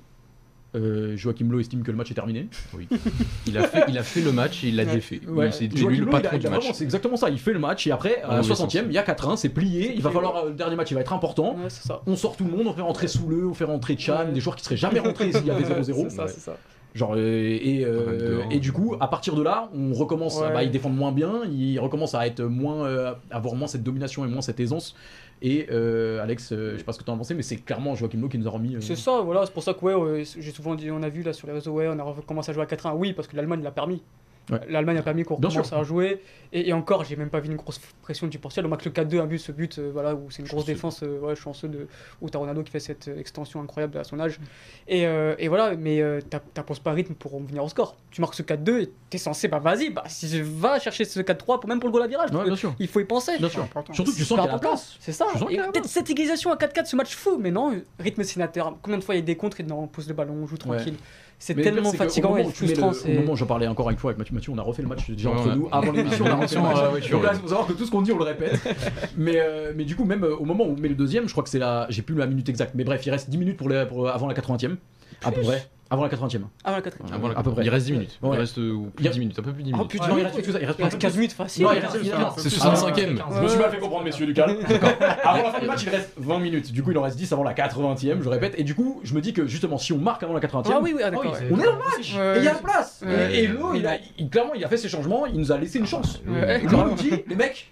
euh, Joachim Lowe estime que le match est terminé. Oui. *laughs* Il a, fait, il a fait le match et il l'a Ouais. défait. Ouais, C'est lui le patron du match. C'est exactement ça. Il fait le match et après, Dans à la le mauvais 60e, sens. il y a 4-1, c'est plié. Il va falloir euh, le dernier match, il va être important. Ouais, c'est ça. On sort tout le monde, on fait rentrer Soule, on fait rentrer Chan, Ouais. des joueurs qui seraient jamais rentrés s'il y avait *laughs* 0-0. C'est ça, c'est ça. Genre, euh, et, euh, du coup, à partir de là, on recommence, Ouais. bah, ils défendent moins bien, ils recommencent à être moins, euh, avoir moins cette domination et moins cette aisance. Et euh, Alex, euh, je sais pas ce que tu as pensé, mais c'est clairement Joachim Lowe qui nous a remis. euh, C'est ça, voilà, c'est pour ça que ouais, ouais, j'ai souvent dit, on a vu là sur les réseaux, ouais, on a commencé à jouer à 4-1. Oui, parce que l'Allemagne l'a permis. Ouais. L'Allemagne a permis qu'on recommence à jouer. Et, et encore, j'ai même pas vu une grosse pression du Portugal. Au match le 4-2, un but, ce but, euh, voilà, où c'est une grosse Chanceux. défense, euh, ouais, chanceux de où t'as Ronaldo qui fait cette euh, extension incroyable à son âge. Et, euh, et voilà, mais euh, t'imposes pas rythme pour venir au score. Tu marques ce 4-2 et t'es censé, bah vas-y, bah si je va chercher ce 4-3 pour même pour le goal à virage. Ouais. Il faut y penser. Bien sûr. Surtout que tu sens qu'il y a la place. C'est ça. Peut-être cette égalisation à 4-4, ce match fou, mais non, rythme sénateur. Combien de fois il y a des contres et non, on pose le ballon, on joue tranquille. C'est pire, tellement fatigant et frustrant. le- Au moment où j'en parlais encore une fois avec Mathieu, Mathieu, on a refait le match déjà entre nous avant l'émission. on a refait le *laughs* match. Ouais, ouais, Donc là, il faut savoir que tout ce qu'on dit, on le répète. *laughs* mais, euh, mais du coup, même euh, au moment où on met le deuxième, je crois que c'est la. J'ai plus la minute exacte, mais bref, il reste 10 minutes pour les- pour- avant la 80e. À peu près. Avant la 80e. Ah, la quatrième. Ah, voilà. À peu près. Il reste 10 minutes. Ouais. Il reste euh, plus de a- 10 minutes, un peu plus de 10 Oh minutes. putain, non, il reste, il reste il reste 15 minutes facile. Non, il reste- C'est Ah, 65ème. Ah, Je me suis mal fait comprendre, messieurs du calme. avant la fin du match, il reste 20 minutes. Du coup, il en reste 10 avant la 80e, je répète. Et du coup, je me dis que justement, si on marque avant la 80e, Ah oui, oui, ah, on est dans le match. Et il y a la place. Et, il- clairement, il a fait ses changements, il nous a laissé une chance. Lo nous dit, les mecs,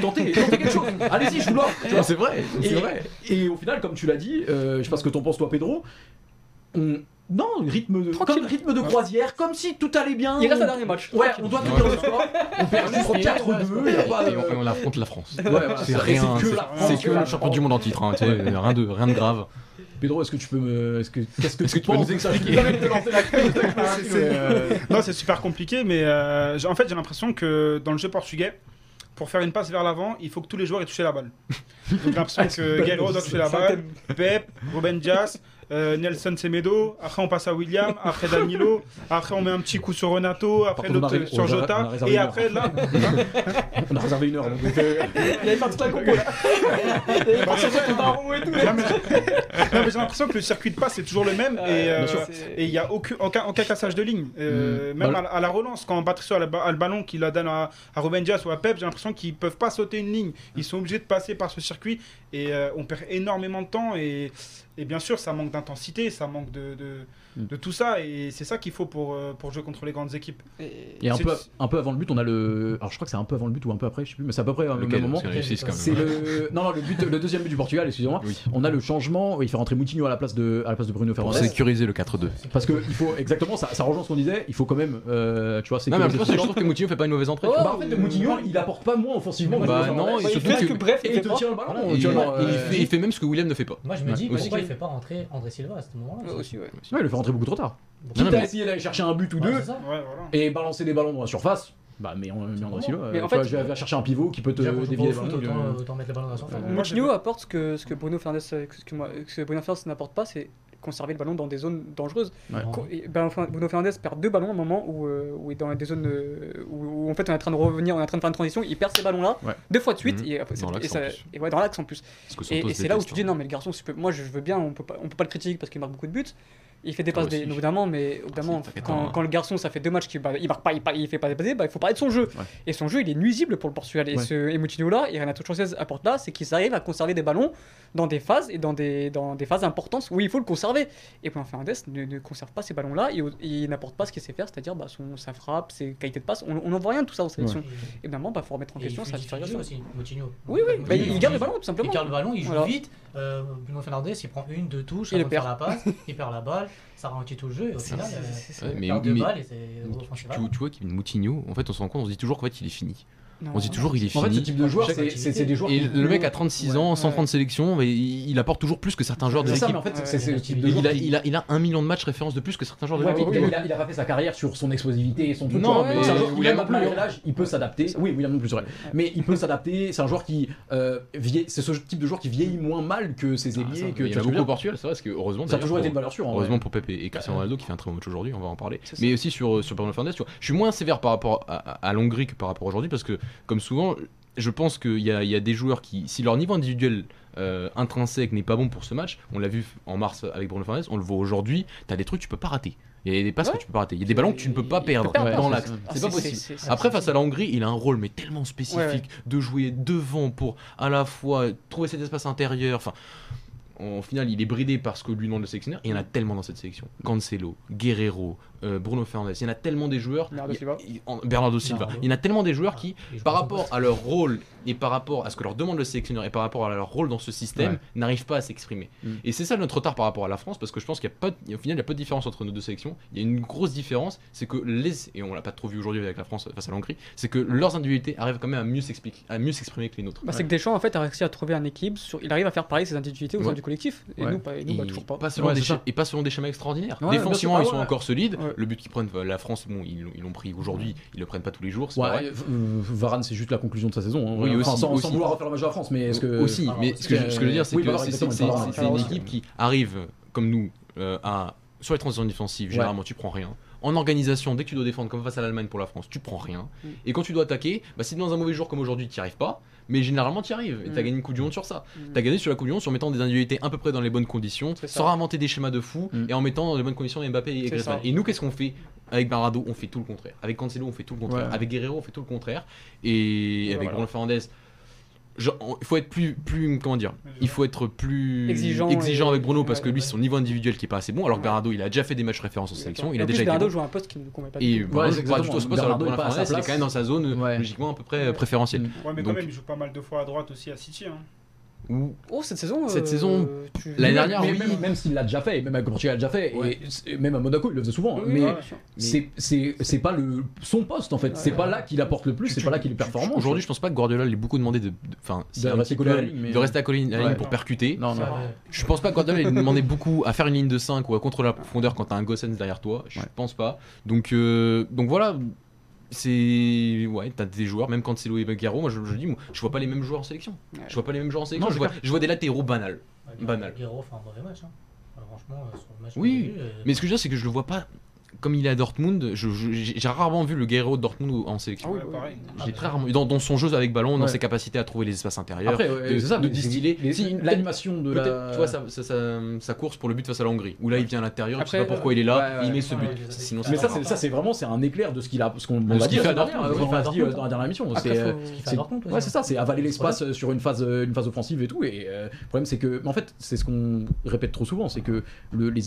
tentez, tentez quelque chose. Allez-y, je vous l'offre. C'est vrai, Et, c'est vrai. et au final, comme tu l'as dit, euh, je sais pas ce que t'en penses toi, Pedro. On... Non, rythme de, Tranquille. comme rythme de croisière, comme si tout allait bien. Il reste on- un dernier match. Ouais, on doit tenir le score. *laughs* On perd juste 4-2. Il y a pas Et on, et on affronte la France. Ouais, voilà, C'est rien, c'est que le champion du monde en titre, hein, rien de rien de grave. *laughs* Pedro, est-ce que tu peux me. Est-ce que... Qu'est-ce que Est-ce que tu peux penses nous expliquer? Ah, mais, *laughs* euh, Non, c'est super compliqué, mais euh, en fait, j'ai l'impression que dans le jeu portugais, pour faire une passe vers l'avant, il faut que tous les joueurs aient touché la balle. Donc j'ai l'impression que Guerrero doit toucher la balle, Pep, Ruben Dias, euh, Nelson Semedo, après on passe à William, après Danilo, après on met un petit coup sur Renato, après l'autre sur on a- on a Jota, réservé et une après là, *laughs* On a réservé une heure. donc, euh, Il avait pas toute la compo là. *laughs* Mais j'ai l'impression que le circuit de passe est toujours le même et euh, et il n'y a aucun, aucun, aucun cassage de ligne. Euh, Mm. Même Bah, à, la- à la relance, quand Patricio a, a le ballon qu'il la donne à, à Ruben Dias ou à Pep, j'ai l'impression qu'ils peuvent pas sauter une ligne. Ils sont obligés de passer par ce circuit et euh, on perd énormément de temps. Et, et bien sûr, ça manque d'intensité, ça manque de. De tout ça. Et c'est ça qu'il faut pour, euh, pour jouer contre les grandes équipes. Et un peu, un peu avant le but, on a le. Alors je crois que c'est un peu avant le but ou un peu après, je sais plus, mais c'est à peu près au même Lequel moment. Même. C'est le. Non, non, le, but, le deuxième but du Portugal, excusez-moi. Oui. On a le changement, il fait rentrer Moutinho à la place de, à la place de Bruno Pour Fernandes. sécuriser le 4-2. Parce que il faut exactement, ça, ça rejoint ce qu'on disait, il faut quand même, euh, tu vois, Non, mais sécuriser plus, ce je genre. trouve que Moutinho fait pas une mauvaise entrée. Oh. Bah en fait, Moutinho, il apporte pas moins offensivement. que Bah non, il surtout fait que- que bref, il Et fait il te tient le ballon. Il, euh, fait, même ce que William ne fait pas. Moi, je me dis, pourquoi il fait pas rentrer André Silva à ce moment-là Ouais, aussi, ouais. Le rentrer beaucoup trop tard. Quitte non, à mais- essayer d'aller chercher un but ou ouais, deux et balancer des ballons dans la surface. Bah, mais, on, mais André Silva, Mais en fait- je vais- va chercher un pivot qui peut te dévier foot, autant, euh, autant mettre les ballons dans la surface. Moi, Moutinho je- apporte ce que, ce que Bruno Fernandes, ce que Bruno Fernandes n'apporte pas, c'est conserver le ballon dans des zones dangereuses. Ouais. Et ben, enfin, Bruno Fernandes perd deux ballons à un moment où, euh, où il est dans des zones euh, où, où, en fait on est en train de revenir, on est en train de faire une transition, il perd ces ballons-là Ouais. deux fois de suite Mhm. et, et Dans l'axe, ça- en plus. et ouais, dans l'axe en plus. Et, c'est là où tu dis hein. non mais le garçon, moi je veux bien, on peut pas, on peut pas le critiquer parce qu'il marque beaucoup de buts, Il fait des passes des- évidemment, mais évidemment, fait quand, 80. quand le garçon, ça fait deux matchs qu'il bah, il marque pas, il, fait pas des passes, bah, il faut parler de son jeu. Ouais. Et son jeu, il est nuisible pour le Portugal. Et Ouais. ce et Moutinho là, et Renato Sanchez apporte là, c'est qu'ils arrivent à conserver des ballons dans des phases et dans des, dans des phases importantes où il faut le conserver. Et Bruno Fernandes ne, ne conserve pas ces ballons-là et, il n'apporte pas ce qu'il sait faire, c'est-à-dire bah, son, sa frappe, ses qualités de passe. On n'en voit rien de tout ça en sélection. Et- Et évidemment, bah, faut remettre en et question il sa différence. aussi, Moutinho. Oui, oui, bah, il, il garde le ballon tout Il simplement. garde le ballon, il joue Voilà. vite. Euh, Bruno Fernandes, il prend une, deux touches Il avant de faire perd. la passe, *laughs* il perd la balle, ça ralentit tout le jeu et au C'est- final, perd deux balles et c'est tu vois Kevin Moutinho, en fait, on se rend compte, on se dit toujours qu'en fait, il est fini. Non, On se dit toujours il est En fait, fini. ce type de joueur, c'est des joueurs Et qui- le mec a 36 ans, Ouais. 130 sélections, mais il, apporte toujours plus que certains joueurs de C'est ça, l'équipe. mais en fait, c'est ouais. type de Il joueur a, qui- il, a, il a un million de matchs référence de plus que certains joueurs de Ouais, l'équipe. il, a, il a pas fait sa carrière sur son explosivité et son truc. Non, mais William même non plus, il peut s'adapter. Oui, William non plus. Mais il peut s'adapter. C'est un joueur qui euh, c'est ce type de joueur qui vieillit moins mal que ses Ah, ailiers. que il y a ce beaucoup au. Portugal, c'est vrai, parce que heureusement. Ça a toujours été une pour- valeur sûre. en Heureusement pour Pepe et Cristiano Ronaldo qui fait un très bon match aujourd'hui, on va en parler. Mais aussi sur, sur Bruno Fernandes, tu vois. Je suis moins sévère par rapport à, l'Hongrie que par rapport aujourd'hui parce que, comme souvent, je pense qu'il y y a des joueurs qui, si leur niveau individuel euh, intrinsèque n'est pas bon pour ce match, on l'a vu en mars avec Bruno Fernandes, on le voit aujourd'hui, t'as des trucs que tu peux pas rater. Il y a des passes Ouais. que tu peux pas rater. Il y a des ballons que tu ne peux pas perdre dans l'axe. c'est Ah, pas possible. Après, face à la Hongrie, il a un rôle mais tellement spécifique Ouais, ouais. de jouer devant pour à la fois trouver cet espace intérieur. Enfin, au final, il est bridé parce que lui demande le sélectionneur. Il y en a tellement dans cette sélection. Cancelo, Guerrero, euh, Bruno Fernandes. Il y en a tellement des joueurs. Bernardo Il- Silva. il- en- Bernardo Silva. Il y en a tellement des joueurs qui, joue par rapport à leur rôle et par rapport à ce que leur demande le sélectionneur et par rapport à leur rôle dans ce système, Ouais. n'arrivent pas à s'exprimer. Mm. Et c'est ça notre retard par rapport à la France parce que je pense qu'il y a pas, de- au final, il y a pas de différence entre nos deux sélections. Il y a une grosse différence, c'est que les et on l'a pas trop vu aujourd'hui avec la France face à la Hongrie, c'est que leurs individualités arrivent quand même à mieux s'expliquer, à mieux s'exprimer que les nôtres. Bah, C'est que Deschamps en fait a réussi à trouver un équilibre sur. Il arrive à faire pareil ses individualités au sein Ouais. du collectif. Et Ouais. nous, pas, et nous bah, toujours pas. selon Ouais, des et pas selon des schémas extraordinaires. Ouais, Défensivement, ils sont Ah ouais. encore solides. Ouais. Le but qu'ils prennent, euh, la France, bon, ils l'ont- pris aujourd'hui, ils le prennent pas tous les jours. Ouais, vrai. euh, Varane, c'est juste la conclusion de sa saison. hein. Oui, Enfin, aussi, sans, vouloir refaire le match de la France, mais est-ce que aussi, Ah, mais ce que, je, que- ce que je veux dire, c'est oui, que c'est- une équipe qui arrive, comme nous, euh, à sur les transitions défensives, généralement tu prends rien. En organisation, dès que tu dois défendre, comme face à l'Allemagne pour la France, tu prends rien. Mm. Et quand tu dois attaquer, bah, si dans un mauvais jour comme aujourd'hui, tu n'y arrives pas, mais généralement tu y arrives. Et tu as Mm. gagné une Coupe du Monde sur ça. Mm. Tu as gagné sur la Coupe du Monde sur mettant des individualités à peu près dans les bonnes conditions, sans inventer des schémas de fou, Mm. et en mettant dans les bonnes conditions Mbappé et Griezmann. Et nous, qu'est-ce qu'on fait avec Bernardo On fait tout le contraire. Avec Cancelo, on fait tout le contraire. Ouais. Avec Guerrero, on fait tout le contraire. Et avec voilà. Bruno Fernandes, genre, il faut être plus, plus, comment dire Il faut être plus Exigeant avec Bruno parce que lui, ouais. c'est son niveau individuel qui est pas assez bon. Alors que. Bernardo, il a déjà fait des matchs références en sélection. Il a en plus, déjà été Bernardo bon. joue un poste qui ne convient pas Et tout. Bernardo, Ouais, pas du tout ce poste, alors Bruno Fernandes, il est quand même dans sa zone Ouais. logiquement à peu près euh, préférentielle. Mm. Ouais, mais Donc- quand même, il joue pas mal de fois à droite aussi à City. Hein. Ou- Oh, cette saison. Cette euh, saison, tu- l'année dernière, même, oui. même, même s'il l'a déjà fait, même Portugal, il l'a déjà fait, Ouais. et même à Monaco, il le faisait souvent. hein, Oui, mais ouais, bien sûr. c'est c'est c'est pas le son poste en fait. C'est Ouais. pas là qu'il apporte le plus. C'est pas là qu'il est performant. Aujourd'hui, je pense pas que Guardiola l'ait beaucoup demandé de, de- enfin, c'est un rester petit collé à peu- la ligne, mais- de rester à coller à la ligne Ouais. pour percuter. non, non. Je pense pas que Guardiola ait demandé beaucoup à faire une ligne de 5 ou à contrôler la profondeur quand t'as un Gossens derrière toi. Je pense pas. Donc, euh, donc voilà. C'est. Ouais, t'as des joueurs, même quand c'est Louis Guerrero, moi je, je dis, moi, je vois pas les mêmes joueurs en sélection. Ouais. Je vois pas les mêmes joueurs en sélection. Non, je, vois, je vois des latéraux banals. Ouais, Banal. Fait un mauvais match. hein. Alors, franchement, euh, sur le match Oui, vu, euh, Mais ce que je veux dire, c'est que je le vois pas. Comme il est à Dortmund, je- je- j'ai j'ai rarement vu le Guerrero de Dortmund en sélection. Ah oui, Ouais, oui. pareil. Je l'ai très rarement. Dans, dans son jeu avec ballon, dans Ouais. ses capacités à trouver les espaces intérieurs. Après, ouais, de- c'est ça, de distiller. Si, l'animation de la. tu vois, sa, sa- sa- sa course pour le but face à la Hongrie, où là il vient à l'intérieur, tu sais pas pourquoi il est là, il met ce but. Je. Sinon, Mais ça, ça, c'est vraiment c'est un éclair de ce qu'il a, ce qu'on qu'il dit à Dortmund, dans la dernière C'est euh, ouais, c'est ça, c'est avaler l'espace euh, sur une phase, euh, une phase offensive et tout. Et le problème, c'est que, en fait, c'est ce qu'on répète trop souvent, c'est que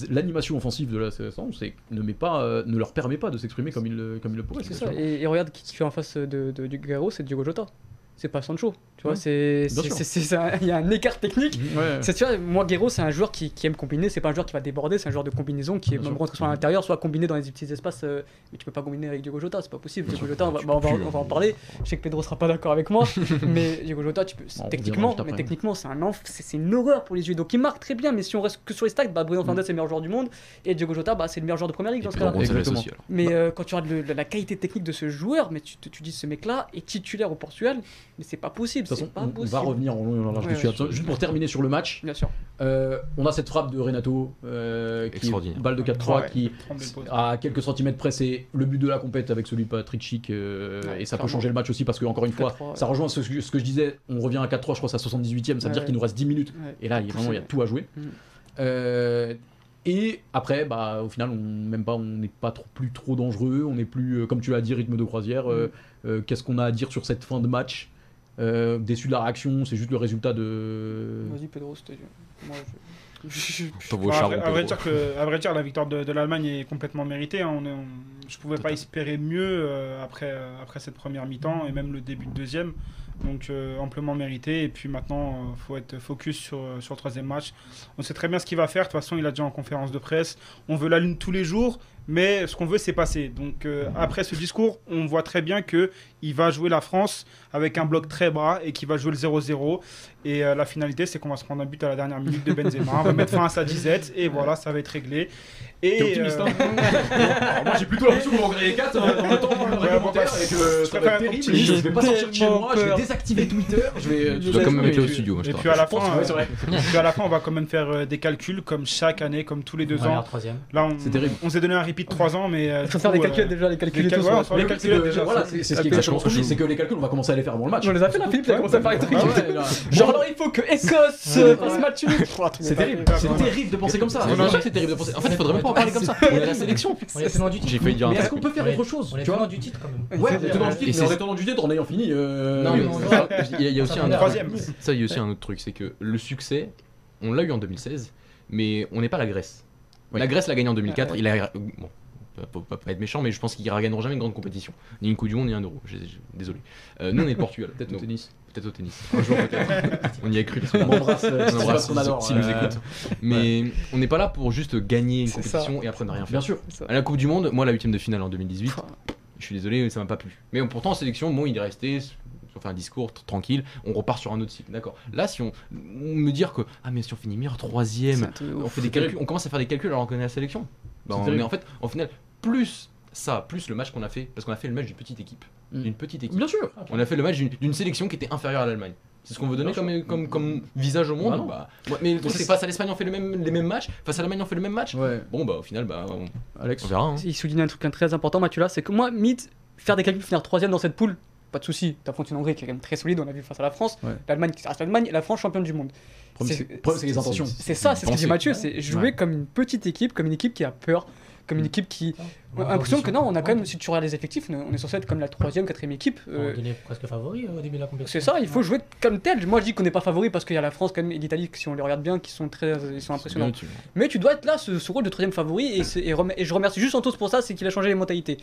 l'animation offensive de la sélection, c'est ne met pas, euh, ne leur permet pas de s'exprimer comme il le- comme il le pourrait. C'est ça. Et, et regarde qui fait en face de, de, du Guerrero, c'est Diogo Jota. C'est pas Sancho. Tu vois, c'est. Il y a un écart technique. Ouais. C'est tu vois, moi Guerrero c'est un joueur qui, qui aime combiner, c'est pas un joueur qui va déborder, c'est un joueur de combinaison qui est Bien même rentré soit à l'intérieur, soit combiné dans les petits espaces. euh, mais tu peux pas combiner avec Diogo Jota, c'est pas possible. Bien Diogo. Jota, on va, bah, on, va, on en parler. Je sais que Pedro sera pas d'accord avec moi, *laughs* mais Diogo Jota, tu peux, techniquement, mais c'est un enf- c'est une horreur pour les yeux. Donc il marque très bien, mais si on reste que sur les stats, bah Bruno Mm. Fernandes c'est le meilleur joueur du monde et Diogo Jota bah c'est le meilleur joueur de première ligue dans ce cas-là. Mais euh, quand tu regardes la qualité technique de ce joueur, mais tu, te- tu dis ce mec-là est titulaire au Portugal, mais c'est pas possible. De toute façon, pas on, possible. va revenir en long et en large Ouais, dessus. Juste pour terminer sur le match, Bien sûr. euh, on a cette frappe de Renato, euh, qui Extraordinaire. est balle de 4-3, Ouais. qui à quelques centimètres près, c'est le but de la compète avec celui de Patrick Schick, euh, Ouais, et ça peut changer le match aussi parce que, encore une fois, 4-3, ça rejoint ce, que- ce que je disais, on revient à 4-3, je crois, c'est à 78ème, ça veut Ouais. dire qu'il nous reste 10 minutes. Ouais. Et là, il, vraiment, il y a tout à jouer. Mm. Euh, Et après, bah, au final, on même pas, on n'est pas trop, plus trop dangereux. On n'est plus, euh, comme tu l'as dit, rythme de croisière. Euh, euh, Qu'est-ce qu'on a à dire sur cette fin de match? Euh, Déçu de la réaction, c'est juste le résultat de. Vas-y, Pedro, c'était. Moi, je. je- je- à, vrai, à vrai dire que, à vrai dire, la victoire de, de l'Allemagne est complètement méritée. hein. On est, on- je pouvais pas espérer mieux euh, après, euh, après cette première mi-temps et même le début de deuxième. Donc euh, amplement mérité. Et puis maintenant, il faut être focus sur, sur le troisième match. On sait très bien ce qu'il va faire. De toute façon, il a déjà en conférence de presse. On veut la lune tous les jours, mais ce qu'on veut, c'est passer. Donc euh, après ce discours, on voit très bien que il va jouer la France avec un bloc très bas et qu'il va jouer le 0-0. Et euh, la finalité, c'est qu'on va se prendre un but à la dernière minute de Benzema. On va mettre fin à sa disette et voilà, ça va être réglé. Et, optimiste, euh, hein *laughs* Alors Moi j'ai plutôt l'impression qu'on va en gagner 4 en même temps le réglementaire et que je ça va être être terrible. Je vais pas sortir de chez moi, je vais désactiver Twitter. Je vais. Tu dois Et avec le puis- studio, moi je Et puis à la fin, euh, puis à la fin, on va quand même faire euh, des calculs comme chaque année, comme tous les deux ans. troisième. Là, on, C'est terrible. on s'est donné un de 3 ans, mais. euh, Il du faut faire les calculs euh, déjà, les calculs les et tout. Les calculs, euh, déjà. voilà, c'est ce qui est exactement ce que je dis, c'est que les calculs, on va commencer à les faire avant le match. On les a fait là, Philippe, il a commencé à faire les trucs. Genre, alors il faut que Écosse euh, fasse match nul. *laughs* C'est terrible, c'est terrible de penser comme ça. C'est terrible de penser. En fait, il faudrait même pas en parler comme ça. *laughs* On est la sélection. On est tenant du titre. J'ai failli dire un est-ce qu'on peut faire autre chose On est Tu vois tenant du titre quand même. Ouais, on est titre, mais en du titre, on ayant fini. euh, Non, *laughs* il y a- aussi Ça un. Troisième. Ça, il y a aussi un autre truc, c'est que le succès, on l'a eu en 2016, mais on n'est pas la Grèce. Oui. La Grèce l'a gagné en 2004. Ouais. Il a, bon, pas, pas être méchant, mais je pense qu'il ne gagneront jamais une grande compétition, ni une Coupe du Monde, ni un Euro. Je- je- désolé. Euh, nous, on est le Portugal. Peut-être au tennis. Peut-être au tennis. Un jour peut-être. *laughs* on y a cru. parce qu'on On embrasse, on embrasse s'ils nous euh, écoutent. Mais on n'est pas là pour juste gagner une ça. compétition et après ne rien Bien faire. sûr. À la Coupe du Monde, moi, la huitième de finale en 2018, je suis désolé, ça m'a pas plu. Mais pourtant, en sélection, bon, il est resté. On fait un discours tr- tranquille, on repart sur un autre cycle, d'accord. Là, si on, on me dire que ah mais si on finit meilleur troisième, on fait des calculs, on commence à faire des calculs alors qu'on est à la sélection. On est en fait, en final, plus ça, plus le match qu'on a fait, parce qu'on a fait le match d'une petite équipe, Mm. d'une petite équipe. Bien sûr. On a fait le match d'une- sélection qui était inférieure à l'Allemagne. C'est ce qu'on veut donner comme, sûr. comme, comme visage au monde. Bah non. Bah, ouais, mais le truc, c'est que face à l'Espagne, on fait le même, les mêmes matchs. Face à l'Allemagne, on fait le même match. Ouais. Bon, bah au final, bah, on, Alex. on verra. hein. Il souligne un truc très important, Mathieu, là, c'est que moi, mid, faire des calculs, finir troisième dans cette poule, pas de souci. T'affrontes une Hongrie qui est quand même très solide, on a vu face à la France, Ouais. l'Allemagne qui reste l'Allemagne et la France championne du monde. C'est- les intentions. C'est ça, c'est ce que dit. Mathieu, c'est jouer Ouais. comme une petite équipe, comme une équipe qui a peur, comme une équipe qui. Ouais, l'impression que non, on a quand même, si tu regardes les effectifs, on est censé être comme la troisième, quatrième équipe. euh, On est presque favori au début de la compétition. c'est ça, il faut jouer comme tel. Moi je dis qu'on n'est pas favori parce qu'il y a la France quand même et l'Italie, si on les regarde bien, qui sont très, ils sont impressionnants. Bien, tu- Mais tu dois être là, ce, ce rôle de troisième favori, et, c'est- et, rem- et je remercie juste Santos pour ça, c'est qu'il a changé les mentalités.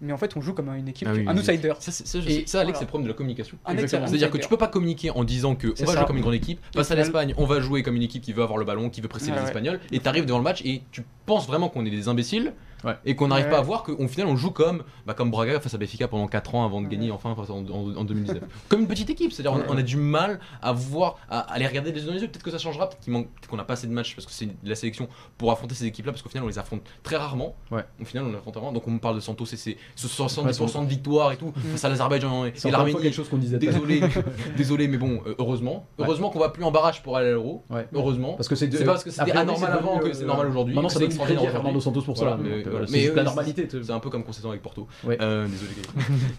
Mais en fait, on joue comme une équipe, Ah oui, un outsider. Ça, Et ça, Alex, voilà. c'est le problème de la communication. C'est-à-dire que tu peux pas communiquer en disant que on va ça. jouer comme une grande équipe. Face à l'Espagne, on va jouer comme une équipe qui veut avoir le ballon, qui veut presser Ouais, les ouais. Espagnols. Et t'arrives devant le match et tu penses vraiment qu'on est des imbéciles Ouais. et qu'on n'arrive Ouais. pas à voir qu'au final on joue comme, bah, comme Braga face à Benfica pendant 4 ans avant de gagner enfin face en, en- en 2019. *laughs* comme une petite équipe, c'est-à-dire on, on a du mal à voir, à, à les regarder les yeux dans les yeux. Peut-être que ça changera, peut-être qu'il manque- peut-être qu'on n'a pas assez de matchs parce que c'est la sélection pour affronter ces équipes-là parce qu'au final on les affronte très rarement. Ouais. Au final on les affronte rarement. Donc on parle de Santos et c'est ce 70% de victoire et tout Mm. face à l'Azerbaïdjan et, et l'Arménie. quelque chose qu'on disait. Désolé, *laughs* désolé, mais bon, euh, heureusement. Heureusement qu'on va plus en barrage pour aller à l'euro. Heureusement. Parce que c'est C'est pas parce que c'était anormal avant que c'est euh, normal aujourd'hui. Maintenant, ça extraordinaire Fernando Santos pour ça. Euh, voilà. C'est la normalité. C'est un peu comme concession avec Porto. Ouais. Euh, désolé.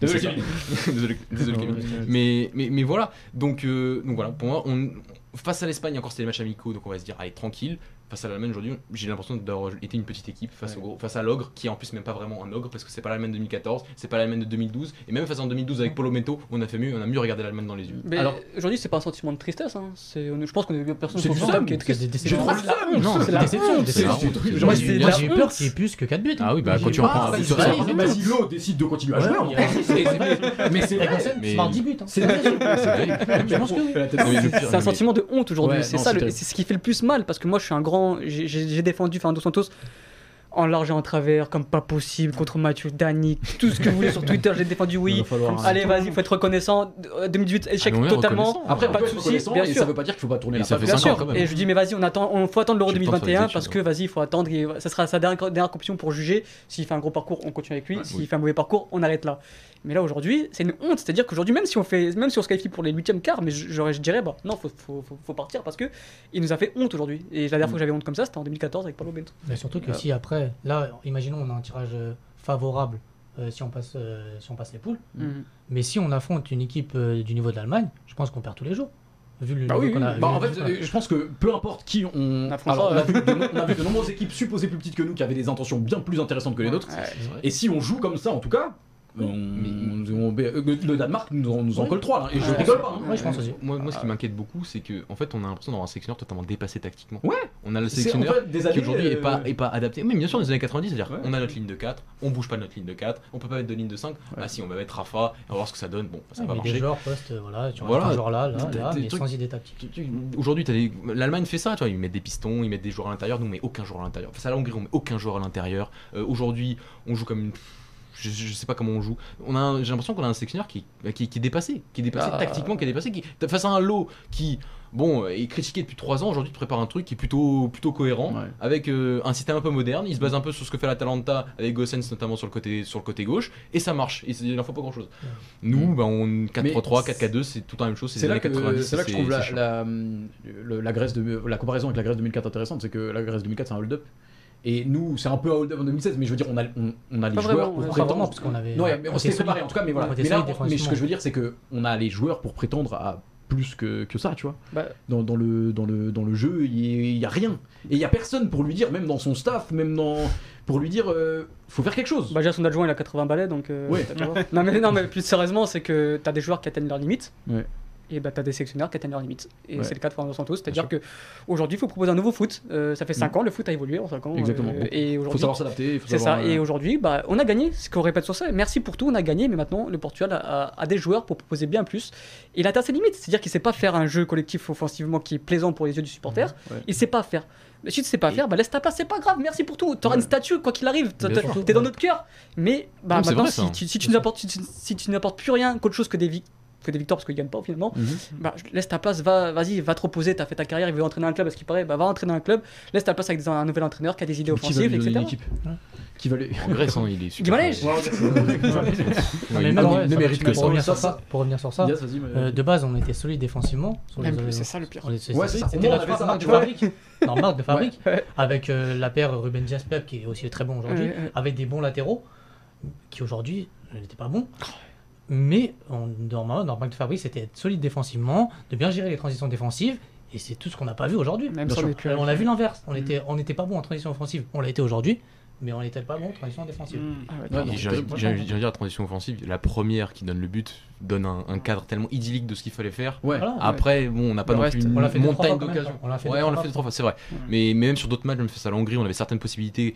*laughs* *laughs* Désolé, désolé. Mais, mais, mais voilà. Donc, euh, donc voilà, pour moi, on, face à l'Espagne, encore c'était des matchs amicaux, donc on va se dire, allez, tranquille. Face à l'Allemagne aujourd'hui, j'ai l'impression d'avoir été une petite équipe face, au gros- face à l'ogre, qui est en plus même pas vraiment un ogre, parce que c'est pas l'Allemagne de 2014, c'est pas l'Allemagne de 2012, et même face en 2012 avec Polo Mento, on a fait mieux, on a mieux regardé l'Allemagne dans les yeux. Mais Alors- aujourd'hui, c'est pas un sentiment de tristesse. Hein. C'est, on- je pense qu'on est personne C'est sur le qui est C'est triste. des Je déceptions. trouve la. Non, c'est la déception. C'est J'ai c'est peur qu'il y ait plus que 4 buts. Ah oui, bah, quand tu c'est reprends- vrai, Masilo décide de continuer à jouer. il y a- c'est- Mais c'est vrai. Marques 10 buts. hein. C'est. Je pense que C'est un sentiment de honte aujourd'hui. C'est ça, c'est c'est ce qui fait le plus mal parce que moi, je suis un grand. J'ai défendu Fernando Santos en large et en travers, comme pas possible, contre Mathieu, Dani, tout ce que vous voulez sur Twitter. J'ai défendu oui. falloir- Allez, vas-y, faut être reconnaissant. Euh, 2018, échec Ah, totalement. Après, pas de soucis, bien et sûr. ça veut pas dire qu'il faut pas tourner la ça fait Bien cinq ans, sûr. quand même. Et je dis, mais vas-y, on attend, on faut attendre l'Euro J'ai le temps de faire 2021 des parce études, que vas-y, il faut attendre. Et ça sera sa dernière, dernière compétition pour juger. S'il fait un gros parcours, on continue avec lui. Ouais, S'il oui. fait un mauvais parcours, on arrête là. Mais là aujourd'hui, c'est une honte. C'est-à-dire qu'aujourd'hui, même si on fait, même si on se qualifie pour les huitièmes quarts, mais je, j'aurais- je dirais, bah non, faut, faut, faut, faut partir parce que il nous a fait honte aujourd'hui. Et la dernière fois que j'avais honte comme ça, c'était en 2014 avec Paulo Bento. Mais surtout que si après, là, imaginons on a un tirage euh, favorable euh, si, on passe, euh, si on passe les poules. Mhm. Mais si on affronte une équipe euh, du niveau de l'Allemagne, je pense qu'on perd tous les jours. vu le Bah niveau oui, qu'on a. Bah, vu- en fait, je pense que peu importe qui on. affrontera, Alors, on, a vu de, on a vu de nombreuses équipes supposées plus petites que nous qui avaient des intentions bien plus intéressantes que les nôtres. Ouais. Et si on joue comme ça, en tout cas, on- on- euh, le Danemark nous en, nous en Ouais. colle 3 là, et je rigole pas. hein. Ouais, je pense aussi. Moi, moi, ce qui m'inquiète beaucoup, c'est que en fait, on a l'impression d'avoir un sélectionneur totalement dépassé tactiquement. Ouais. On a le en sélectionneur fait des qui années. aujourd'hui est euh, pas, est pas adapté. Mais bien sûr, dans les années 90, c'est-à-dire Ouais. on a notre ligne de 4, on bouge pas de notre ligne de 4, on peut pas mettre de ligne de 5. Ah si, on va mettre Rafa, on va voir ce que ça donne. Bon, ça Ouais, va mais des marcher. joueurs poste, euh, voilà, tu Voilà. voilà. un joueur là, là, là, mais trucs- sans idée tactique. Aujourd'hui, t'as des- l'Allemagne fait ça, tu vois, ils mettent des pistons, ils mettent des joueurs à l'intérieur, nous on met aucun joueur à l'intérieur. Face à la Hongrie, on met aucun joueur à l'intérieur. Euh, Aujourd'hui, on joue comme une. Je, je sais pas comment on joue. On a, j'ai l'impression qu'on a un sélectionneur qui, qui, qui est dépassé, qui est dépassé Ah. tactiquement, qui est dépassé, qui face à un lot qui, bon, est critiqué depuis 3 ans. Aujourd'hui, tu prépares un truc qui est plutôt, plutôt cohérent, Ouais. avec euh, un système un peu moderne. Il se base un peu sur ce que fait l'Atalanta avec Gossens notamment sur le côté, sur le côté gauche, et ça marche. Et il n'en faut pas grand chose. Nous, bah, on 4-3-3, 4-4-2, c'est tout la même chose. C'est là, que, 90, c'est là que je trouve la, c'est chiant. la, la Grèce de, la comparaison avec la Grèce 2004 intéressante, c'est que la Grèce 2004 c'est un hold-up. Et nous, c'est un peu un hold-up en 2016, mais je veux dire, on a, on, on a les joueurs vraiment, pour ouais. Prétendre. vraiment, parce qu'on avait. Non, ouais, mais on s'était était préparé en tout cas, mais voilà. Mais, là, solide on- mais ce que je veux dire, c'est que on a les joueurs pour prétendre à plus que, que ça, tu vois. Bah, Dans, dans le, dans, le, dans le jeu, il y a rien. Et il y a personne pour lui dire, même dans son staff, même dans. pour lui dire, euh, faut faire quelque chose. bah, déjà son adjoint il a 80 balais donc. euh, non, mais, non mais plus sérieusement, c'est que t'as des joueurs qui atteignent leurs limites. Et bah t'as des sélectionneurs qui atteignent leurs limites. Et Ouais. c'est le cas de Fernando Santos, c'est-à-dire sûr. que aujourd'hui il faut proposer un nouveau foot. Euh, ça fait 5 ans, le foot a évolué en 5 ans. Exactement. euh, et faut savoir s'adapter. C'est ça. euh, Et aujourd'hui, bah, on a gagné. Ce qu'on répète sur ça. Merci pour tout. On a gagné, mais maintenant le Portugal a, a- a des joueurs pour proposer bien plus. Il atteint ses limites. C'est-à-dire qu'il sait pas faire un jeu collectif offensivement qui est plaisant pour les yeux du supporter. Ouais. Il sait pas faire. Mais si tu sais pas faire, bah laisse ta place. C'est pas grave. Merci pour tout. T'auras Ouais. une statue quoi qu'il arrive. T'es dans notre cœur. Mais bah Non, maintenant, vrai, si, tu, si tu n'apportes si, tu- si tu n'apportes plus rien qu'autre chose que des que des victoires parce qu'ils gagnent pas finalement Mhm. bah laisse ta place va vas-y va te reposer t'as fait ta carrière il veut entraîner un club à ce qui paraît bah va entraîner un club laisse ta place avec des- un nouvel entraîneur qui a des idées Qui va offensives etc une équipe Qui va lui. En Grèce, hein, il est *laughs* super. *laughs* Ah, ouais, ne ça- mérite que pour ça. revenir Ça, sur ça, pour revenir sur ça, Yes, vas-y, mais- euh, de base, on était solide défensivement. sur Même les- plus, c'est ça le pire. C'était ça, marque de fabrique. *laughs* Non, marque de fabrique. Avec euh, la paire Ruben Diaz Pep qui est aussi très bon aujourd'hui, avec des bons latéraux qui aujourd'hui n'étaient pas bons. Mais en, normalement, dans marque de fabrique, c'était être solide défensivement, de bien gérer les transitions défensives. Et c'est tout ce qu'on n'a pas vu aujourd'hui. on a vu l'inverse. On Mm. était, on n'était pas bon en transition offensive. On l'a été aujourd'hui, mais on n'était pas bon en transition défensive. Mm. Ah dire la transition offensive, la première qui donne le but donne un, un cadre tellement idyllique de ce qu'il fallait faire. Ouais. Voilà. Après, bon, on n'a pas Le non reste, plus une on l'a fait montagne d'occasions. on l'a fait Ouais, trois l'a fois. fait deux, trois fois, c'est vrai. Ouais. Mais même sur d'autres matchs, même face à la Hongrie, on avait certaines possibilités,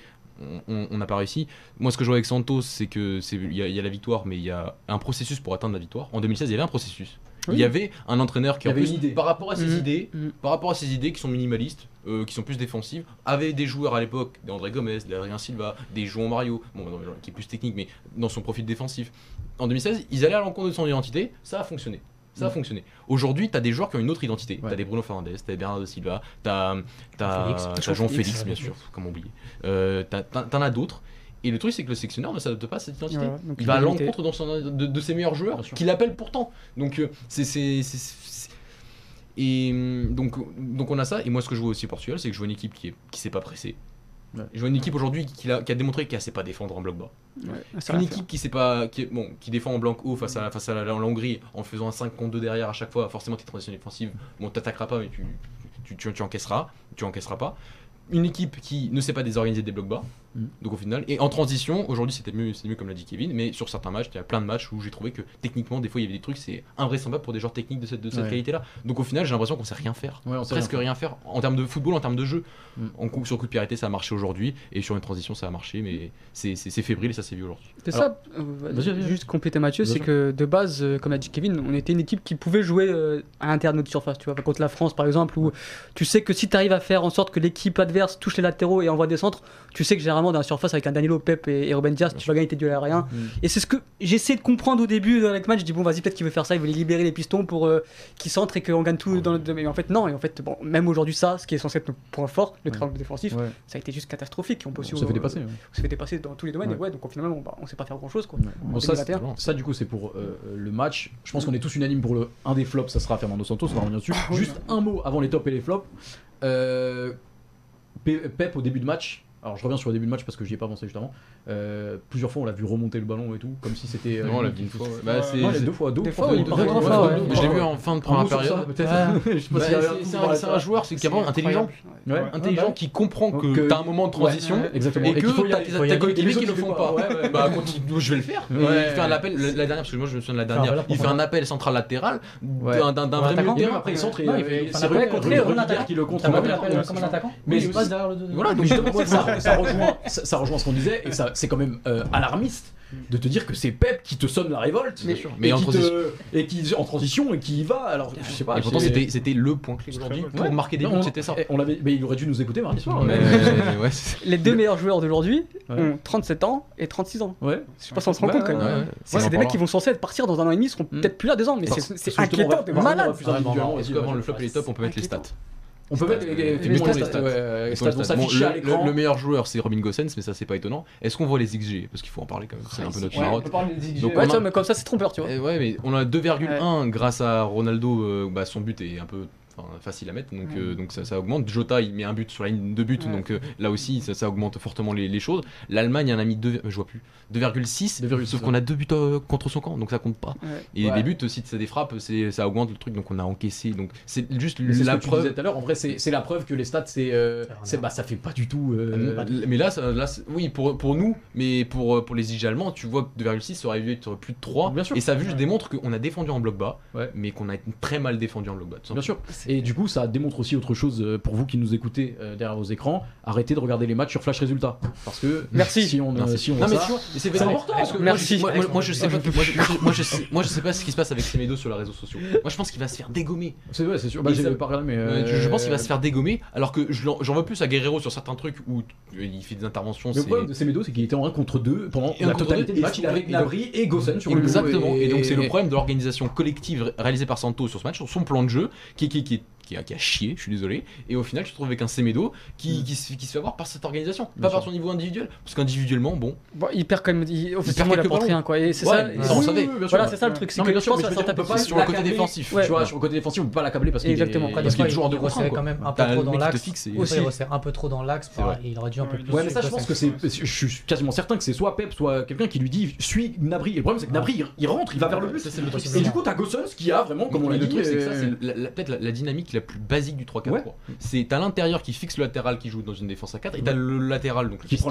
on- n'a pas réussi. Moi, ce que je vois avec Santos, c'est que c'est il y, a- il y a la victoire, mais il y a un processus pour atteindre la victoire. En 2016, il y avait un processus. Oui. Il y avait un entraîneur qui, en avait plus, une idée. par rapport à ses Mhm. idées, Mhm. par rapport à ses idées qui sont minimalistes, euh, qui sont plus défensives, avait des joueurs à l'époque, des André Gomez, des Adrien Silva, des João Mario, bon, non, qui est plus technique, mais dans son profil défensif. En 2016, ils allaient à l'encontre de son identité, ça a fonctionné. Ça a Mm. fonctionné. Aujourd'hui, tu as des joueurs qui ont une autre identité. Ouais. Tu as des Bruno Fernandes, tu as des Bernardo Silva, tu as, Félix. Jean Félix, bien sûr, comment oublier. Euh, t'en t'en as d'autres. Et le truc, c'est que le sectionneur ne s'adapte pas à cette identité. Ouais, il va à l'encontre de, de ses meilleurs joueurs, qu'il appelle pourtant. Donc, euh, c'est. Et hum, donc, donc on a ça. Et moi, ce que je vois aussi au Portugal, c'est que je vois une équipe qui est qui s'est pas pressée. Ouais. Je vois une équipe aujourd'hui qui, a, qui a démontré qu'elle sait pas défendre en bloc bas. Ouais, C'est une faire. équipe qui sait pas, qui, est- bon, qui défend en blanc haut face à, face à la, la Hongrie en faisant un 5 contre 2 derrière à chaque fois. Forcément, tes transitions défensives, bon, t'attaqueras pas, mais tu, tu, tu, tu encaisseras, tu encaisseras pas. Une équipe qui ne sait pas désorganiser des blocs bas, Mhm. donc au final, et en transition, aujourd'hui c'était mieux, c'était mieux comme l'a dit Kevin, mais sur certains matchs, il y a plein de matchs où j'ai trouvé que techniquement, des fois il y avait des trucs, c'est invraisemblable pour des joueurs techniques de cette, de cette Ouais. qualité-là. Donc au final, j'ai l'impression qu'on sait rien faire. Ouais, on sait Presque rien rien faire en termes de football, en termes de jeu. Mm. En coup, sur coup de pied ça a marché aujourd'hui, et sur une transition, ça a marché, mais c'est c'est- c'est fébrile et ça s'est vu aujourd'hui. C'est ça, euh, juste compléter Mathieu, c'est que de base, euh, comme a dit Kevin, on était une équipe qui pouvait jouer euh, à l'intérieur de notre surface, tu vois, contre la France par exemple, où tu sais que si tu arrives à faire en sorte que l'équipe adverse touche les latéraux et envoie des centres, tu sais que généralement dans la surface avec un Danilo, Pep et, et Ruben Diaz, tu vas gagner tes duels aériens. Mm. Et c'est ce que j'essaie de comprendre au début avec le match, je dis bon vas-y peut-être qu'il veut faire ça, il veut les libérer les pistons pour euh, qu'ils centrent et qu'on gagne tout dans le... Mais en fait non, et en fait bon, même aujourd'hui ça, ce qui est censé être notre point fort, le triangle défensif, ça a été juste catastrophique. On, peut On aussi, s'est fait dépasser. on s'est fait dépasser dans tous les domaines et ouais, donc finalement on, bah, on sait pas faire grand chose quoi. Bon, ça, 2021. ça, du coup, c'est pour euh, le match. Je pense qu'on est tous unanimes pour le un des flops, ça sera Fernando Santos, on va revenir dessus. *laughs* Juste un mot avant les tops et les flops. Euh, Pe- Pep, au début de match, alors je reviens sur le début de match parce que j'y ai pas pensé juste avant. Euh, plusieurs fois on l'a vu remonter le ballon et tout, comme si c'était. Euh, non, on l'a vu une fois. Bah, c'est... Deux fois, deux fois. fois. Je l'ai vu en fin de première période. *laughs* Bah, c'est un joueur, c'est vraiment intelligent, intelligent qui comprend que euh, t'as un moment de transition et que t'as tes coéquipiers qui le font pas. Bah, je vais le faire. Il fait un appel la dernière parce que moi je me souviens de la dernière. Il fait un appel central latéral d'un vrai milieu après il centre. Euh, c'est vrai qui le contre. Comme un attaquant. Mais voilà donc c'est ça ça, rejoint, ça, rejoint, ce qu'on disait, et ça, c'est quand même euh, alarmiste de te dire que c'est Pep qui te sonne la révolte. Mais, mais et, en qui te, en transition et qui y va. Alors je sais pas et pourtant c'était, c'était le point clé aujourd'hui pour marquer des buts c'était ça. Eh, on l'avait mais il aurait dû nous écouter mardi soir hein. *laughs* les deux meilleurs joueurs d'aujourd'hui ont 37 ans et 36 ans. Ouais. Je sais pas si on se rend bah, compte quand même. c'est, des mecs qui vont censés partir dans un an et demi seront hmm. peut-être plus là des ans mais c'est inquiétant malade. avant le flop et les tops on peut mettre les stats. On peut mettre effectivement les stats. Ouais, stats le, le, meilleur joueur, c'est Robin Gossens, mais ça, c'est pas étonnant. Est-ce qu'on voit les XG Parce qu'il faut en parler quand même. C'est un peu notre ouais, mais comme ça, c'est trompeur, tu vois. Eh ouais, mais on a 2,1 grâce à Ronaldo. Euh, bah, son but est un peu Facile à mettre, donc, euh, donc ça, augmente. Jota, il met un but sur la ligne de but, donc euh, là aussi, ça, augmente fortement les, choses. L'Allemagne en a mis 2,6, sauf qu'on a deux buts euh, contre son camp, donc ça compte pas. Et les buts, si c'est des frappes, ça augmente le truc, donc on a encaissé. Donc c'est juste la que preuve. Tu tout à l'heure, en vrai, c'est, la preuve que les stats, c'est, c'est bah, ça fait ah, pas du tout. Mais là, ça, là oui, pour, pour nous, mais pour, pour les IG allemands, tu vois que 2,6 ça aurait dû être plus de 3. Bien sûr. Et ça juste démontre qu'on a défendu en bloc bas, mais qu'on a très mal défendu en bloc bas. Bien sûr. Et du coup, ça démontre aussi autre chose euh, pour vous qui nous écoutez euh, derrière vos écrans. Arrêtez de regarder les matchs sur Flash Résultats. Parce que Merci. si on. c'est important. moi, Merci. Moi, je sais pas, sais, pas ce qui se passe avec Semedo sur les réseaux sociaux. Moi, je pense qu'il va se faire dégommer. C'est ouais, c'est sûr. Bah, je- pense qu'il va euh, se faire dégommer. Alors que j'en veux plus à Guerrero sur certains trucs où il fait des interventions. Le problème de Semedo, c'est qu'il était en 1 contre 2 pendant la totalité du match. Il avait et- et Gossen sur le Exactement. Et, donc c'est le problème de l'organisation collective réalisée par Santos sur ce match, sur son plan de jeu, qui, qui, qui, qui a, chié, je suis désolé. Et au final, tu te retrouves avec un Semedo qui, mm. qui, se, fait avoir par cette organisation, pas par son niveau individuel. Parce qu'individuellement, bon. Il perd quand même. Il, offensivement, il, il rien, quoi. Et c'est ça. Voilà, c'est ça le truc. C'est que je pense que ça tape pas sur le côté défensif. Tu vois, sur le côté défensif, on peut pas l'accabler parce qu'il est toujours en deux contre quand même un peu trop dans l'axe. Il un peu trop dans l'axe. Il aurait dû un peu plus. Ouais, je pense que c'est. Je suis quasiment certain que c'est soit Pep, soit quelqu'un qui lui dit suis Nabri. Et le problème, c'est que ah. Nabri, il rentre, il va vers le but. Et du coup, t'as Gossens qui a vraiment, comme on l'a dit, euh, peut-être la dynamique plus basique du 3-4-3. C'est à l'intérieur qui fixe le latéral qui joue dans une défense à 4 et t'as le latéral donc qui, prend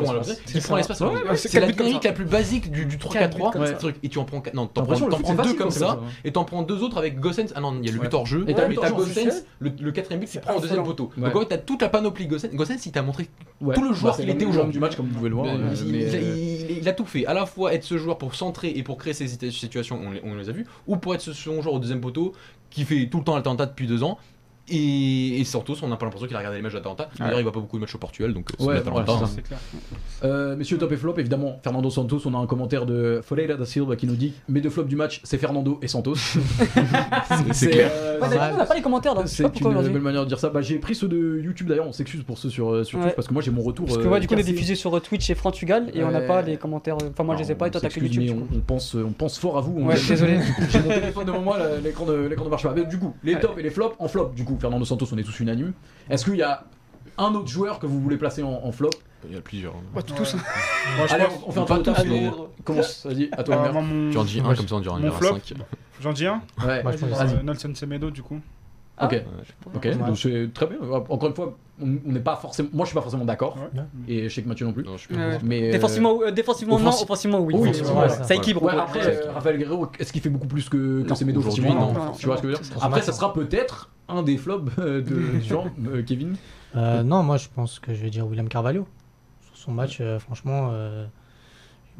l'espace. C'est la dynamique la plus basique du, 3-4-3 et tu en prends non t'en prends, deux comme ça. et t'en prends deux autres avec Gossens. Ah non, il y a le but hors jeu. Et t'as Gossens le quatrième but qui prend au deuxième poteau. Donc en fait t'as toute la panoplie Gossens. Gossens il t'a montré tout le bah, joueur qu'il était aujourd'hui. du match comme vous pouvez le voir. Euh, euh, il a tout fait. À la fois être ce joueur pour centrer et pour créer ces situations on les a vues ou pour être ce joueur au deuxième poteau qui fait tout le temps l'attentat depuis deux ans et, et Santos, on n'a pas l'impression qu'il a regardé les matchs d'Atalanta. D'ailleurs, il voit pas beaucoup de matchs au Portugal, donc c'est ouais, voilà, hein. clair. Euh, Messieurs, top et flop, évidemment, Fernando Santos, on a un commentaire de Folera da Silva qui nous dit Mais deux flop du match, c'est Fernando et Santos. *laughs* c'est clair. Euh, on n'a pas les commentaires, c'est une belle manière de dire ça. Bah, j'ai pris ceux de YouTube d'ailleurs, on s'excuse pour ceux sur, euh, sur parce que moi j'ai mon retour. Parce que euh, du coup, on est euh, diffusé sur Twitch et Frantugal et on n'a pas les commentaires. Enfin, moi je ne les ai pas et toi t'as que YouTube. On, pense, on pense fort à vous. Ouais, *laughs* désolé. J'ai mon téléphone devant moi, l'écran de marche pas. Du coup, les tops et les flops en flop, du coup. Fernando Santos, on est tous unanimes. Est-ce qu'il y a un autre joueur que vous voulez placer en, flop? Il y a plusieurs. Hein. Bah, tous. Hein. Ouais. Moi, Allez, on, fait un tour de ça À toi, bah, Tu en dis un, comme ça on dira on Mon 5. J'en dis un Ouais, je pense- Vas-y. Euh, Nelson Semedo, du coup. Ok, ok, donc c'est très bien. Encore une fois, on n'est pas forcément. Moi, je suis pas forcément d'accord. Et je sais que Mathieu non plus. Non, je euh, défensivement, euh, défensivement offensi... non, offensivement oui. oui offensivement, ça équilibre. après, Rafael Guerrero, est-ce qu'il fait beaucoup plus que Casemedo aujourd'hui Non. Tu vois ce que je veux dire Après, ça sera peut-être un des flops euh, de *laughs* Jean, euh, Kevin. Non, moi, je pense que je vais dire William Carvalho. Sur son match, franchement.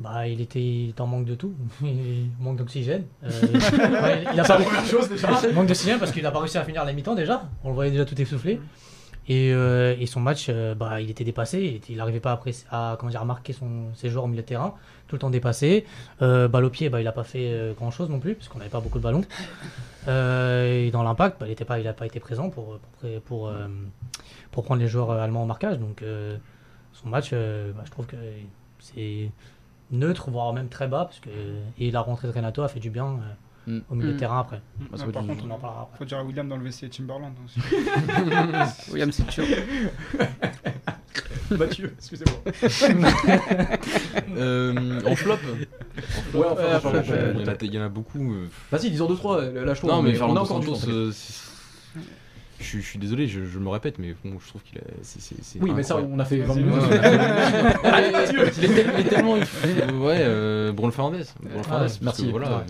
Bah, il était en manque de tout. *laughs* Il manque d'oxygène. Euh, ouais, *laughs* il a pas première chose déjà. Il *laughs* Manque d'oxygène parce qu'il n'a pas réussi à finir la mi-temps déjà. On le voyait déjà tout essoufflé. Mm. Et, euh, et son match, euh, bah, il était dépassé. Il n'arrivait pas à, à, comment dire, marquer son, ses joueurs au milieu de terrain. Tout le temps dépassé. Euh, balle au pied, bah, il n'a pas fait grand-chose non plus parce qu'on n'avait pas beaucoup de ballons. et dans l'impact, bah, il n'a pas, été présent pour, pour, pour, pour, prendre les joueurs allemands au marquage. Donc son match, bah, je trouve que c'est neutre, voire même très bas, parce que et la rentrée de Renato a fait du bien euh, Mm. au milieu Mm. de terrain après. Bah, par contre, On en parlera après. faut dire à William dans le WC Timberland. hein. *laughs* William, c'est sûr. *laughs* Mathieu, excusez-moi. *laughs* Euh, en flop Ouais, enfin, Euh, enfin, flop, euh, il y en a- il y en a beaucoup. euh, Vas-y, disons 2-3, lâche-toi. Non, mais on a Fernando encore du temps, euh, je suis- je suis désolé, je, je me répète, mais bon, je trouve qu'il a. c'est- c'est- c'est Oui, mais ça, on a fait 20 Vas-y, minutes. *laughs* Mathieu Il est, est tellement. ouais, euh, Bruno Fernandes. Bruno Ah, parce merci. que Voilà,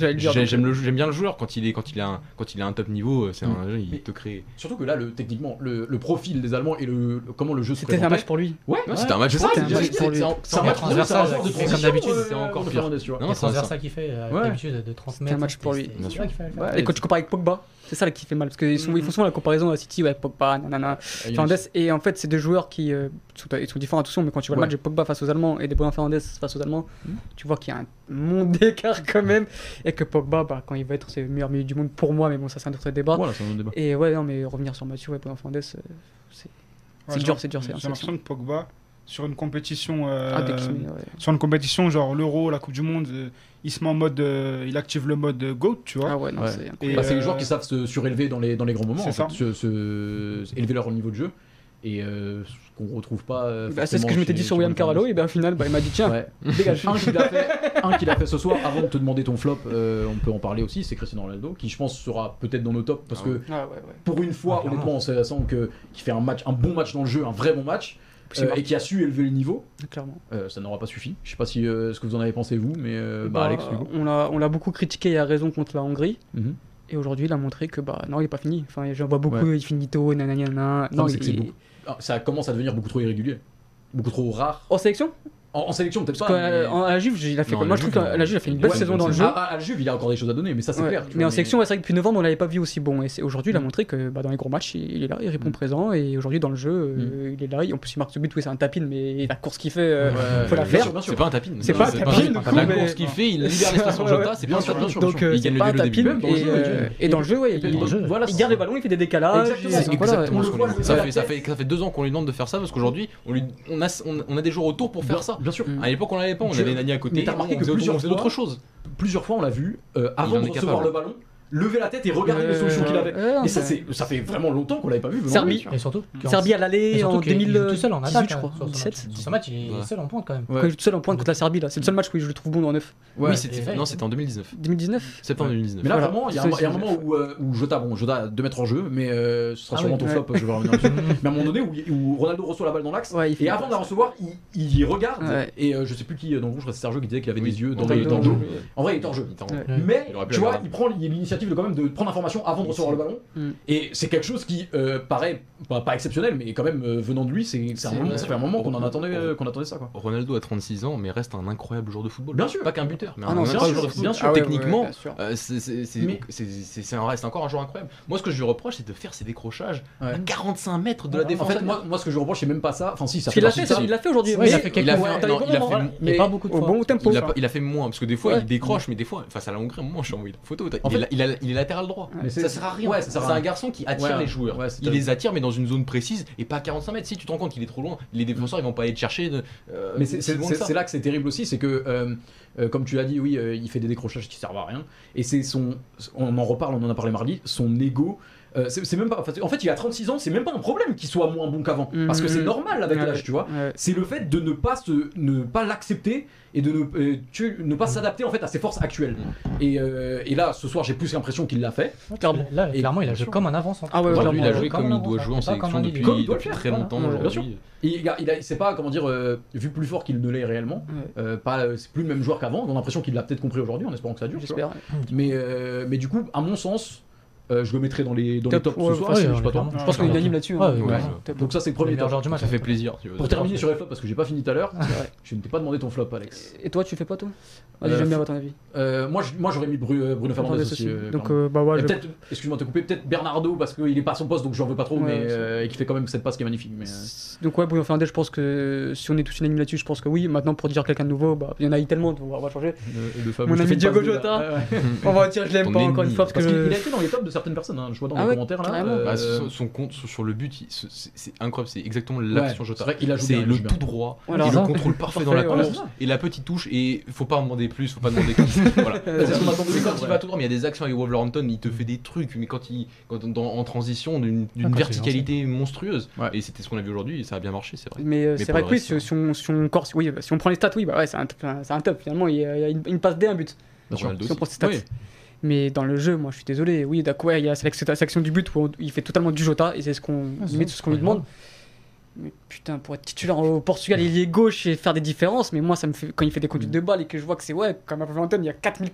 Ouais. donc, j'aime le- j'aime bien le joueur quand il est quand il a un quand il a un top niveau. C'est Mm. un jeu, il Mais- te crée. Surtout que là, le, techniquement, le, le profil des Allemands et le, le- comment le jeu se C'était un match pour lui. Ouais, Ouais, c'était un match c'est c'est- un c'est- match c'est c'est c'est transversal, c'est comme d'habitude, euh, c'est encore pire. Fernandes, tu vois. Non, Les c'est ça. transversales qu'il fait, euh, d'habitude, de 30 mètres. un match pour lui. C'est Et quand tu compares avec Pogba, c'est ça qui fait mal. Parce qu'ils sont- ils font souvent la comparaison à City, ouais, Pogba, nanana, Il y a Fernandes. Et en fait, c'est deux joueurs qui euh, sont, ils sont différents, attention, mais quand tu vois Ouais. le match de Pogba face aux Allemands et de Bruno Fernandes face aux Allemands, Mhm. tu vois qu'il y a un monde *laughs* d'écart quand même. Et que Pogba, bah, quand il va être, c'est le meilleur milieu du monde pour moi, mais bon, ça c'est un autre débat. Voilà, c'est un autre débat. Et ouais, non, mais revenir sur Mathieu, ouais, Bruno Fernandes, euh, c'est Ouais, dur, c'est dur, c'est J'ai un l'impression que Pogba, sur une compétition, euh, ah, ouais. sur une compétition genre l'Euro, la Coupe du Monde, euh, il se met en mode, euh, il active le mode GOAT, tu vois. Ah ouais, non, Ouais. c'est Bah, c'est les euh, joueurs qui savent se surélever dans les, dans les grands moments, en fait, se, se- élever leur niveau de jeu. Et euh, ce qu'on retrouve pas. euh, Bah, c'est ce que je m'étais dit sur William Carvalho, et bien au final, bah, il m'a dit tiens, Ouais. dégage. *laughs* un qu'il a fait, un qu'il a fait ce soir, avant de te demander ton flop, euh, on peut en parler aussi, c'est Cristiano Ronaldo, qui je pense sera peut-être dans nos tops parce Ah que Ah ouais, ouais. pour une fois, Ah, honnêtement, on sent qu'il fait un match, un bon match dans le jeu, un vrai bon match, euh, et qui a su élever le niveau. clairement. Euh, ça n'aura pas suffi. Je sais pas si euh, ce que vous en avez pensé vous, mais euh, bah, Bah, Alex, Hugo. on l'a on l'a beaucoup critiqué et à raison contre la Hongrie. Mhm. Et aujourd'hui, il a montré que bah non, il est pas fini. Enfin, j'en vois beaucoup, Ouais. il finit tôt, nanana. Non, il beaucoup. Ah, ça commence à devenir beaucoup trop irrégulier, beaucoup trop rare. En sélection? En, en sélection peut-être pas. mais- la Juve, il a fait Non, quoi la Moi, je trouve qu'à la Juve, il a fait une il- belle ouais, saison dans le jeu. Ah, à la Juve, il a encore des choses à donner, mais ça c'est Ouais. clair. Mais vois, en sélection, ouais, c'est vrai que depuis novembre, on l'avait pas vu aussi bon. Et c'est- aujourd'hui, il a montré que bah, dans les gros matchs, il il est là, il répond Mm. présent. Et aujourd'hui, dans le jeu, euh, il est là. En plus, il marque ce but, oui, c'est un tapin, mais la course qu'il fait, euh, Ouais, faut la faire. C'est pas un tapin. C'est pas un tapin, du coup, La course qu'il fait, il libère l'espace sur Jota, c'est Bien sûr, Donc, euh, Il c'est gagne le pas un duel au début. tapin. Même dans le Et, euh, il- dans le jeu, il dans le voilà, il garde c'est- les ballons, il fait des décalages. Ça fait, deux ans qu'on lui demande de faire ça parce qu'aujourd'hui on, lui- on, a, on, on a des joueurs autour pour faire ça. Bien sûr. Mm. À l'époque on l'avait pas, on Tu- avait Nani à côté, mais t'as remarqué on que faisait autre- plusieurs on faisait d'autres fois- choses. Plusieurs fois, on l'a vu euh, avant en de est recevoir capable. le ballon, lever la tête et regarder les Euh, solutions qu'il avait. Et ça, c'est, ça fait vraiment longtemps qu'on l'avait pas vu. de Serbie. Et surtout, Serbie à l'aller en qu'il joue 2018, tout seul en attaque, je hein, crois. sur ce 17. match. Ce match, il est Ouais. seul en pointe quand même. Ouais. Quand il joue tout seul en pointe contre la Serbie, là, c'est le seul match où je le trouve bon 9. Ouais. Oui, c'était non, c'était en 2019. 2019 Septembre Ouais. 2019. Mais là, Voilà. vraiment, il y a un, il y a un c'est- moment où, euh, où Jota, bon, Jota, 2 mètres en jeu, mais euh, ce sera Ah sûrement oui, ton ouais. flop, je vais revenir dessus. *laughs* mais à un moment donné où, où Ronaldo reçoit la balle dans l'axe, et avant de la recevoir, il, regarde, Ouais. et euh, je sais plus qui, euh, dans le groupe, je crois que c'est Sergio qui disait qu'il avait Oui. des yeux dans, le jeu. oui. En vrai, il est hors jeu. Mais tu vois, il prend l'initiative de quand même de prendre l'information avant de recevoir le ballon. Mm. Et c'est quelque chose qui euh, paraît pas, pas exceptionnel, mais quand même euh, venant de lui, c'est c'est un C'est- moment, ça fait un moment qu'on en attendait, euh, qu'on attendait ça quoi. Ronaldo a 36 ans, mais reste un incroyable joueur de football. Bien sûr. Pas qu'un buteur, mais Ah un non, bien incroyable sûr, joueur de football. bien sûr. Ah ouais, Techniquement, ouais, bien sûr. euh, c'est- c'est encore un joueur incroyable. Moi, ce que je lui reproche, c'est de faire ses décrochages Ouais. à 45 mètres de la En défense. En fait, moi, moi, ce que je lui reproche, c'est même pas ça. Enfin, si, ça fait il l'a fait aujourd'hui. Il a fait quelques hein. Mais pas beaucoup de Au fois. bon tempo. Il a, pas- il a fait moins parce que des fois Ouais. il décroche, mais des fois face à la Hongrie, moment, je suis envoyé la photo. t'as- En il, fait- est, il a- il est latéral droit. Mais ça sert à rien. Ouais, c'est un garçon qui attire Ouais, les joueurs. ouais, il les attire, mais dans une zone précise et pas à 45 mètres. Si tu te rends compte qu'il est trop loin, les défenseurs ils vont pas aller te chercher. de- euh, Mais c'est là que c'est terrible aussi, c'est que, euh, euh, comme tu l'as dit, oui, euh, il fait des décrochages qui servent à rien. Et c'est son. On en reparle, on en a parlé mardi, son ego. Euh, c'est même pas. En fait, il a 36 ans, c'est même pas un problème qu'il soit moins bon qu'avant. Mhm. Parce que c'est normal avec Ouais. l'âge, tu vois. Ouais. C'est le fait de ne pas se, ne pas l'accepter et de ne, euh, tu- ne pas s'adapter en fait à ses forces actuelles. Et, euh, et là, ce soir, j'ai plus l'impression qu'il l'a fait. Clairement. Là, Et- clairement, il a joué comme un avant-centre. Ah ouais, ouais, Aujourd'hui, il a joué comme il doit avant-centre, jouer en sélection depuis. Comme il doit depuis faire, très voilà. longtemps. Ouais, bien sûr. aujourd'hui. Et il a, il a- c'est pas comment dire euh, vu plus fort qu'il ne l'est réellement. Ouais. Euh, pas, c'est plus le même joueur qu'avant. On a l'impression qu'il l'a peut-être compris aujourd'hui, en espérant que ça dure. J'espère. Mais, euh, mais du coup, à mon sens, euh, je le mettrai dans les, dans les Top, tops ouais, ce soir. ouais, je ouais, pas pense qu'on est unanime là-dessus. hein. Donc ça, c'est le premier top. du match. Ça fait plaisir. tu. Pour terminer sur les flops, parce que j'ai pas fini tout à l'heure, je ne t'ai pas demandé ton flop, Alex. Et toi, tu fais pas toi? Euh, j'aime bien à ton avis. Euh, moi, moi, j'aurais mis euh, Bruno Fernandes aussi. Donc, bah ouais, peut-être, excuse-moi de te couper, peut-être Bernardo parce qu'il est pas à son poste donc j'en veux pas trop, mais et qui fait quand même cette passe qui est magnifique. Donc ouais, Bruno Fernandes, je pense que si on est tous unanimes là-dessus, je pense que oui. Maintenant, pour dire quelqu'un de nouveau, bah, il y en a eu tellement, on va, on va changer. le, le fameux- Mon je te ami fais une Diogo passe de- certaines personnes, hein. je vois dans ah les commentaires là. Euh, bah, son, compte sur le but, c'est incroyable, c'est exactement l'action Jota. C'est le tout droit, il le contrôle parfait, dans la course, et la petite touche, et faut pas en demander plus, faut pas demander plus. *laughs* voilà. C'est quand il va tout droit, mais il y a des actions avec Wolverhampton, il te fait des trucs, mais quand il quand, en transition d'une verticalité monstrueuse, et c'était ce qu'on a vu aujourd'hui, ça a bien marché, c'est vrai. Mais euh, c'est vrai que si on prend les stats, oui, bah, c'est un top finalement, il y a une passe D, un but. Si on prend ses stats. Mais dans le jeu, moi, je suis désolé. Oui, d'accord, ouais, il y a cette action du but où il fait totalement du Jota et c'est ce qu'on ah, ce qu'on lui demande. Mais putain, pour être titulaire au Portugal, il est gauche et faire des différences. Mais moi, ça me fait quand il fait des conduites de balle et que je vois que c'est ouais, comme à Valentine, il y a 4000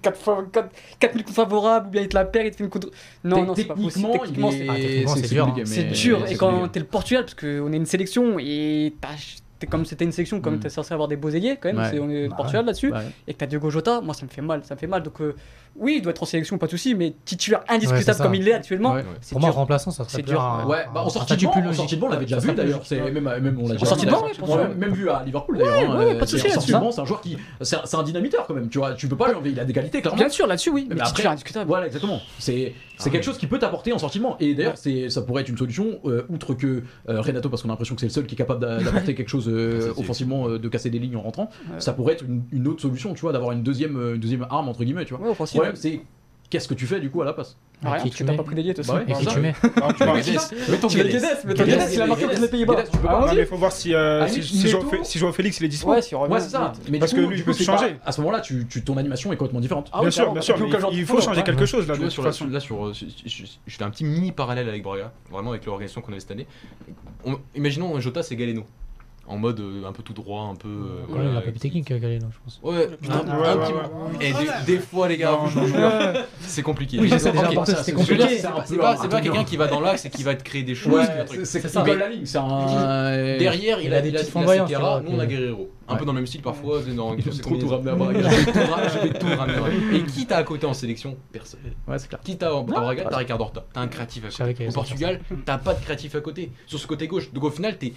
coups favorables, ou bien il te la perd, il te fait une contre. Non, non, c'est pas possible. Techniquement, ah, c'est dur. C'est dur. Et quand t'es le Portugal, parce qu'on est une sélection et t'as comme c'était une section, comme mm. tu es censé avoir des beaux ailiers quand même, ouais. on est bah Portugal là-dessus, bah et que tu as Diogo Jota, moi ça me fait mal, ça me fait mal. Donc euh, oui, il doit être en sélection, pas de souci, mais titulaire indiscutable comme il l'est actuellement. c'est Pour dur. moi, remplaçant, ça serait dur. Ouais, bah, en sortie de on l'avait déjà vu d'ailleurs. Même on l'a déjà vu. Même vu à Liverpool d'ailleurs. Hein, pas de souci. C'est un joueur qui. C'est un dynamiteur quand même, tu vois. Tu peux pas lui enlever, il a des qualités clairement. Bien sûr, là-dessus, oui. Mais titulaire indiscutable. Voilà, exactement. C'est ah quelque chose qui peut t'apporter en sortie Et d'ailleurs, ça pourrait être une solution, euh, outre que euh, Renato, parce qu'on a l'impression que c'est le seul qui est capable d'apporter quelque chose euh, ah, offensivement euh, de casser des lignes en rentrant, ça pourrait être une, autre solution, tu vois, d'avoir une deuxième, euh, une deuxième arme entre guillemets, tu vois. Ouais, offensive. Ouais, c'est qu'est-ce que tu fais du coup à la passe ah, Rien, tu n'as pas pris l'ailier, toi bah ouais, Et qui tu mets Tu mets Guedes, mais Guedes, il a marqué contre les Pays-Bas. Tu ah, mais faut voir si ah, si Joao Félix il est dispo. Ouais, c'est ça. Parce que lui, je peux changer. À ce moment-là, tu ton animation est complètement différente. Bien sûr, bien sûr. Il faut changer quelque chose là. Là, sur, je fais un petit mini parallèle avec Braga, vraiment avec l'organisation qu'on avait cette année. Imaginons Jota, c'est Galeno en mode euh, un peu tout droit, un peu. Euh, ouais, voilà, il a pas de technique, Galil, je pense. Ouais, ouais, Et des, fois, les gars, je vous jure, c'est compliqué. Oui, c'est compliqué. c'est C'est pas, quelqu'un qui va dans l'axe et qui va te créer des choses. c'est ça. c'est. Derrière, il, a des il a, nous on a Guerrero un peu dans le même style parfois. Dans, *laughs* je vais tout ramener *laughs* à Braga. Braga. Et qui t'a à côté en sélection Personne. Ouais, c'est clair. Qui t'a à Braga T'as Ricardo Horta. T'as un créatif à côté. Au Portugal, t'as pas de créatif à côté. Sur ce côté gauche. Donc au final, t'es.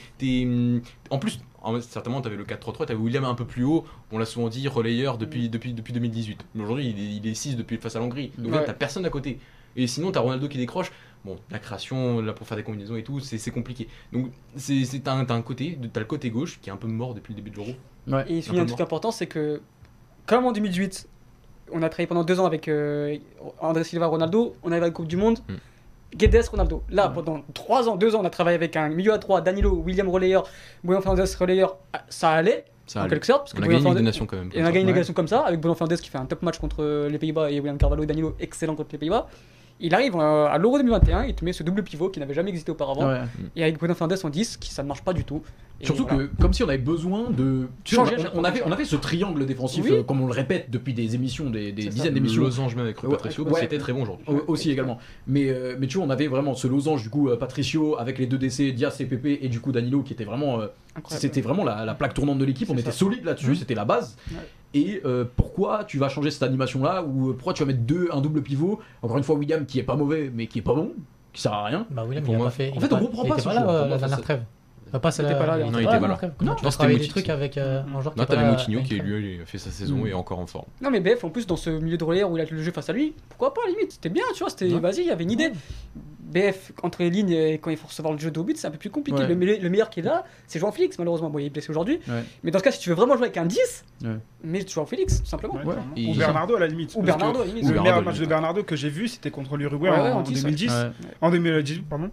Mm, en plus, certainement, t'avais le 4-3-3, t'avais William un peu plus haut. On l'a souvent dit, relayeur depuis, depuis, depuis 2018. Mais aujourd'hui, il est 6 depuis face à l'Hongrie. Donc là, t'as personne à côté. Et sinon, t'as Ronaldo qui décroche bon, la création, là pour faire des combinaisons et tout, c'est compliqué. Donc c'est un, as un côté, t'as le côté gauche qui est un peu mort depuis le début de l'euro. Ouais. Et il souligne un, truc important, c'est que comme en 2008 on a travaillé pendant deux ans avec euh, André Silva, Ronaldo, on avait la Coupe du Monde. Hmm. Guedes, Ronaldo. Là, hmm. pendant trois ans, deux ans, on a travaillé avec un milieu à trois Danilo, William Relayeur, Bruno Fernandez Relayeur. Ah, ça allait, ça en allait. quelque sorte. Parce on a gagné une Fernandez... quand même. Et on a gagné une ouais. comme ça, avec Bruno Fernandez qui fait un top match contre euh, les Pays-Bas et William Carvalho, Danilo, excellent contre les Pays-Bas il arrive euh, à l'Euro 2021, il te met ce double pivot qui n'avait jamais existé auparavant, et avec Bruno Fernandes en 10, ça ne marche pas du tout. Surtout que, comme si on avait besoin de. Changer on, avait, on avait ce triangle défensif, euh, comme on le répète depuis des émissions, des, dizaines d'émissions. Le losange même avec Patricio, ouais, c'était très bon aujourd'hui. Aussi également. Mais, euh, mais tu vois, on avait vraiment ce losange, du coup, euh, Patricio, avec les deux décès, Diaz, CPP et du coup Danilo, qui était vraiment. C'était vraiment la, plaque tournante de l'équipe, on était solide là-dessus, c'était la base. Et pourquoi tu vas changer cette animation-là, ou pourquoi tu vas mettre deux, un double pivot? Encore une fois, William qui est pas mauvais, mais qui est pas bon, qui sert à rien. Bah, William, il a fait. En fait, on comprend pas, pas ce la dernière trêve. Bah, Papa, ah, c'était pas là. Non, il était pas là. Non, c'était des trucs avec euh, un joueur Non, t'avais Moutinho qui lui a fait sa saison mm. et encore en forme. Non, mais BF en plus dans ce milieu de relais où il a le jeu face à lui, pourquoi pas limite C'était bien, tu vois, c'était vas-y, il y avait une idée. BF entre les lignes et quand il faut recevoir le jeu de but, c'est un peu plus compliqué. Le, meilleur qui est là, c'est Jean Félix, malheureusement. Bon, il est blessé aujourd'hui. Mais dans ce cas, si tu veux vraiment jouer avec un 10, ouais. mais Jean Félix, tout simplement. Ou Bernardo, à la limite. Le meilleur match de Bernardo que j'ai vu, c'était contre l'Uruguay en, en, 2010. En 2010, pardon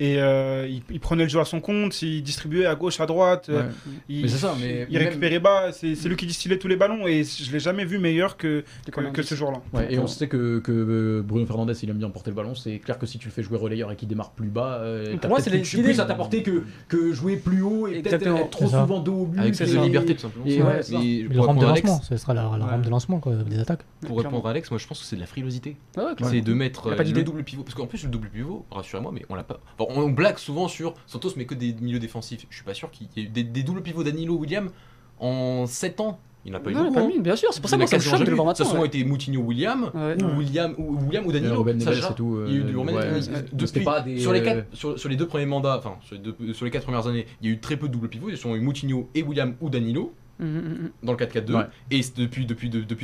et euh, il, prenait le jeu à son compte, il distribuait à gauche, à droite, euh, ouais. il, ça, mais il récupérait bas, c'est lui qui distillait tous les ballons et je ne l'ai jamais vu meilleur que, que, ce jour-là. Et on sait que, que, euh, Bruno Fernandez, il aime bien porter le ballon, c'est clair que si tu le fais jouer relayeur et qu'il démarre plus bas, pour moi c'est l'idée, ça t'apportait que, que jouer plus haut et peut-être être trop souvent dos au but. Avec cette liberté tout simplement. Et ouais, le rampe de lancement, ce sera la, la rampe de lancement quoi, des attaques. Pour répondre à Alex, moi je pense que c'est de la frilosité. c'est de mettre. Il n'y pas d'idée double pivot, parce qu'en plus le double pivot, rassurez-moi, mais on l'a pas on blague souvent sur Santos mais que des milieux défensifs. Je suis pas sûr qu'il y ait eu des, doubles pivots Danilo William en 7 ans. Il n'a pas eu non, beaucoup. Hein. Bien sûr. C'est pour ça que ça choque de le voir maintenant. Ça a été Moutinho William, ou William ou William ou Danilo. Ruben c'est. Il y a eu de Ruben ouais. Euh, depuis des... sur les quatre sur, les deux premiers mandats, sur, les, quatre premières années, il y a eu très peu de double pivots. Ils sont eu Moutinho et William ou Danilo. Hum, hum, hum. Dans le 4-4-2 et depuis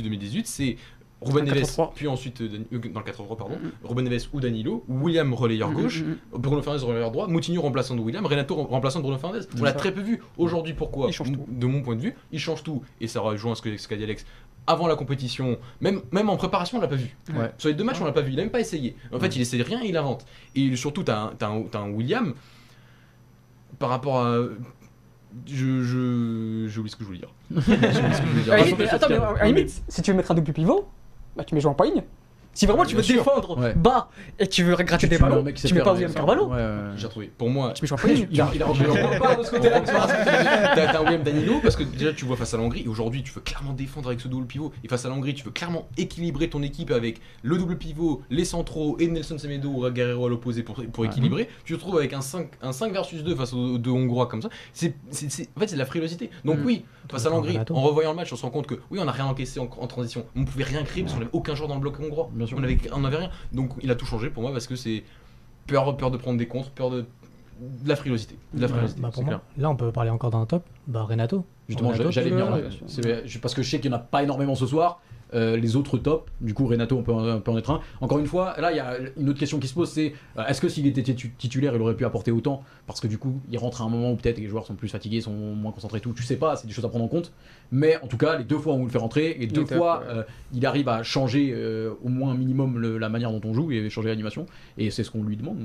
2018, c'est Ruben Neves, puis ensuite euh, euh dans le 83 pardon. Mm, mm. Ruben Neves ou Danilo, William relayeur mm, gauche. Euh, Bruno Fernandes relayeur droit, Moutinho remplaçant de William, Renato remplaçant de Bruno Fernandes. On l'a très peu vu aujourd'hui. Pourquoi De mon point de vue, il change tout et ça rejoint ce qu'a dit Alex. Avant la compétition, même, même en préparation, on l'a pas vu. Sur les deux matchs, on l'a pas vu. Il a même pas essayé. En fait, il essaie rien, il invente. Et surtout, t'as un, William par rapport à je, je, je, oublié ce que je voulais dire. *laughs* que. Ah, attends, mais, à limite, si tu veux mettre un double pivot, bah, tu mets jouer en poigne, si vraiment tu veux sûr. défendre Ouais. bas et tu veux gratter des ballons, tu mets pas William Carvalho. J'ai retrouvé. Pour moi, Tu mets Chouameni. *laughs* Il a, il a je de ce côté-là. tu *laughs* T'as un William Danilo parce que déjà tu vois face à la Hongrie, aujourd'hui tu veux clairement défendre avec ce double pivot et face à la Hongrie tu veux clairement équilibrer ton équipe avec le double pivot, les centraux et Nelson Semedo ou Guerrero à l'opposé pour, pour équilibrer. Tu te trouves avec un 5, un 5 versus 2 face aux deux Hongrois comme ça. En fait c'est de la frilosité. Donc mm. oui, face à la Hongrie, Renato. en revoyant le match on se rend compte que oui on n'a rien encaissé en, transition. On pouvait rien créer parce qu'on n'avait aucun joueur dans le bloc hongrois. Bien sûr. On avait, on avait rien. Donc il a tout changé pour moi parce que c'est peur, peur de prendre des contres, peur de, la frilosité. De la frilosité bah, moi, là, on peut parler encore d'un top. Bah, Renato. Justement, j'allais venir là. Parce que je sais qu'il n'y en a pas énormément ce soir. Euh, les autres tops. Du coup, Renato, on peut, en être un. Encore une fois, là, il y a une autre question qui se pose c'est euh, est-ce que s'il était titulaire, il aurait pu apporter autant? Parce que du coup, il rentre à un moment où peut-être les joueurs sont plus fatigués, sont moins concentrés, tout. Tu sais pas, c'est des choses à prendre en compte. Mais en tout cas, les deux fois où on le fait rentrer, et deux fois, euh, il arrive à changer au moins un minimum la manière dont on joue et changer l'animation. Et c'est ce qu'on lui demande.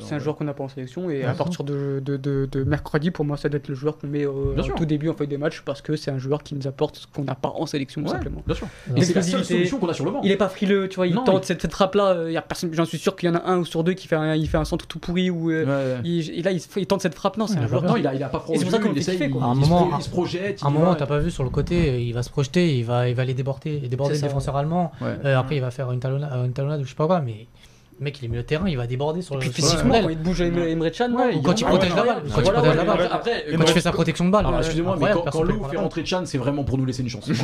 C'est un joueur qu'on n'a pas en sélection. Et à partir de, mercredi, pour moi, ça doit être le joueur qu'on met au tout début en feuille des matchs parce que c'est un joueur qui nous apporte ce qu'on n'a pas en sélection, tout simplement. Bien sûr c'est la seule solution qu'on a sur le banc. Il est pas frileux, tu vois, il tente cette, frappe-là. Euh, j'en suis sûr qu'il y en a un ou sur deux qui fait un, il fait un centre tout pourri. Ou. Euh, il, et là, il, tente cette frappe. Non, c'est ouais, un joueur. Non, il a, il a pas. C'est pour ça qu'on fait. Quoi. Un moment, il se projette. Un moment, t'as pas vu sur le côté, il va se projeter, il va, il va les déborder, le défenseur allemand. Euh, après, il va faire une talonnade, je sais pas quoi, mais Mec, il est milieu de terrain, il va déborder sur le Puis physiquement, il bouge Emre Can, ou quand il protège la balle, quand il protège la balle. Après, quand tu fais sa protection de balle. Ah, excusez-moi, mais quand Lou fait rentrer Chan, c'est vraiment pour nous laisser une chance. *laughs*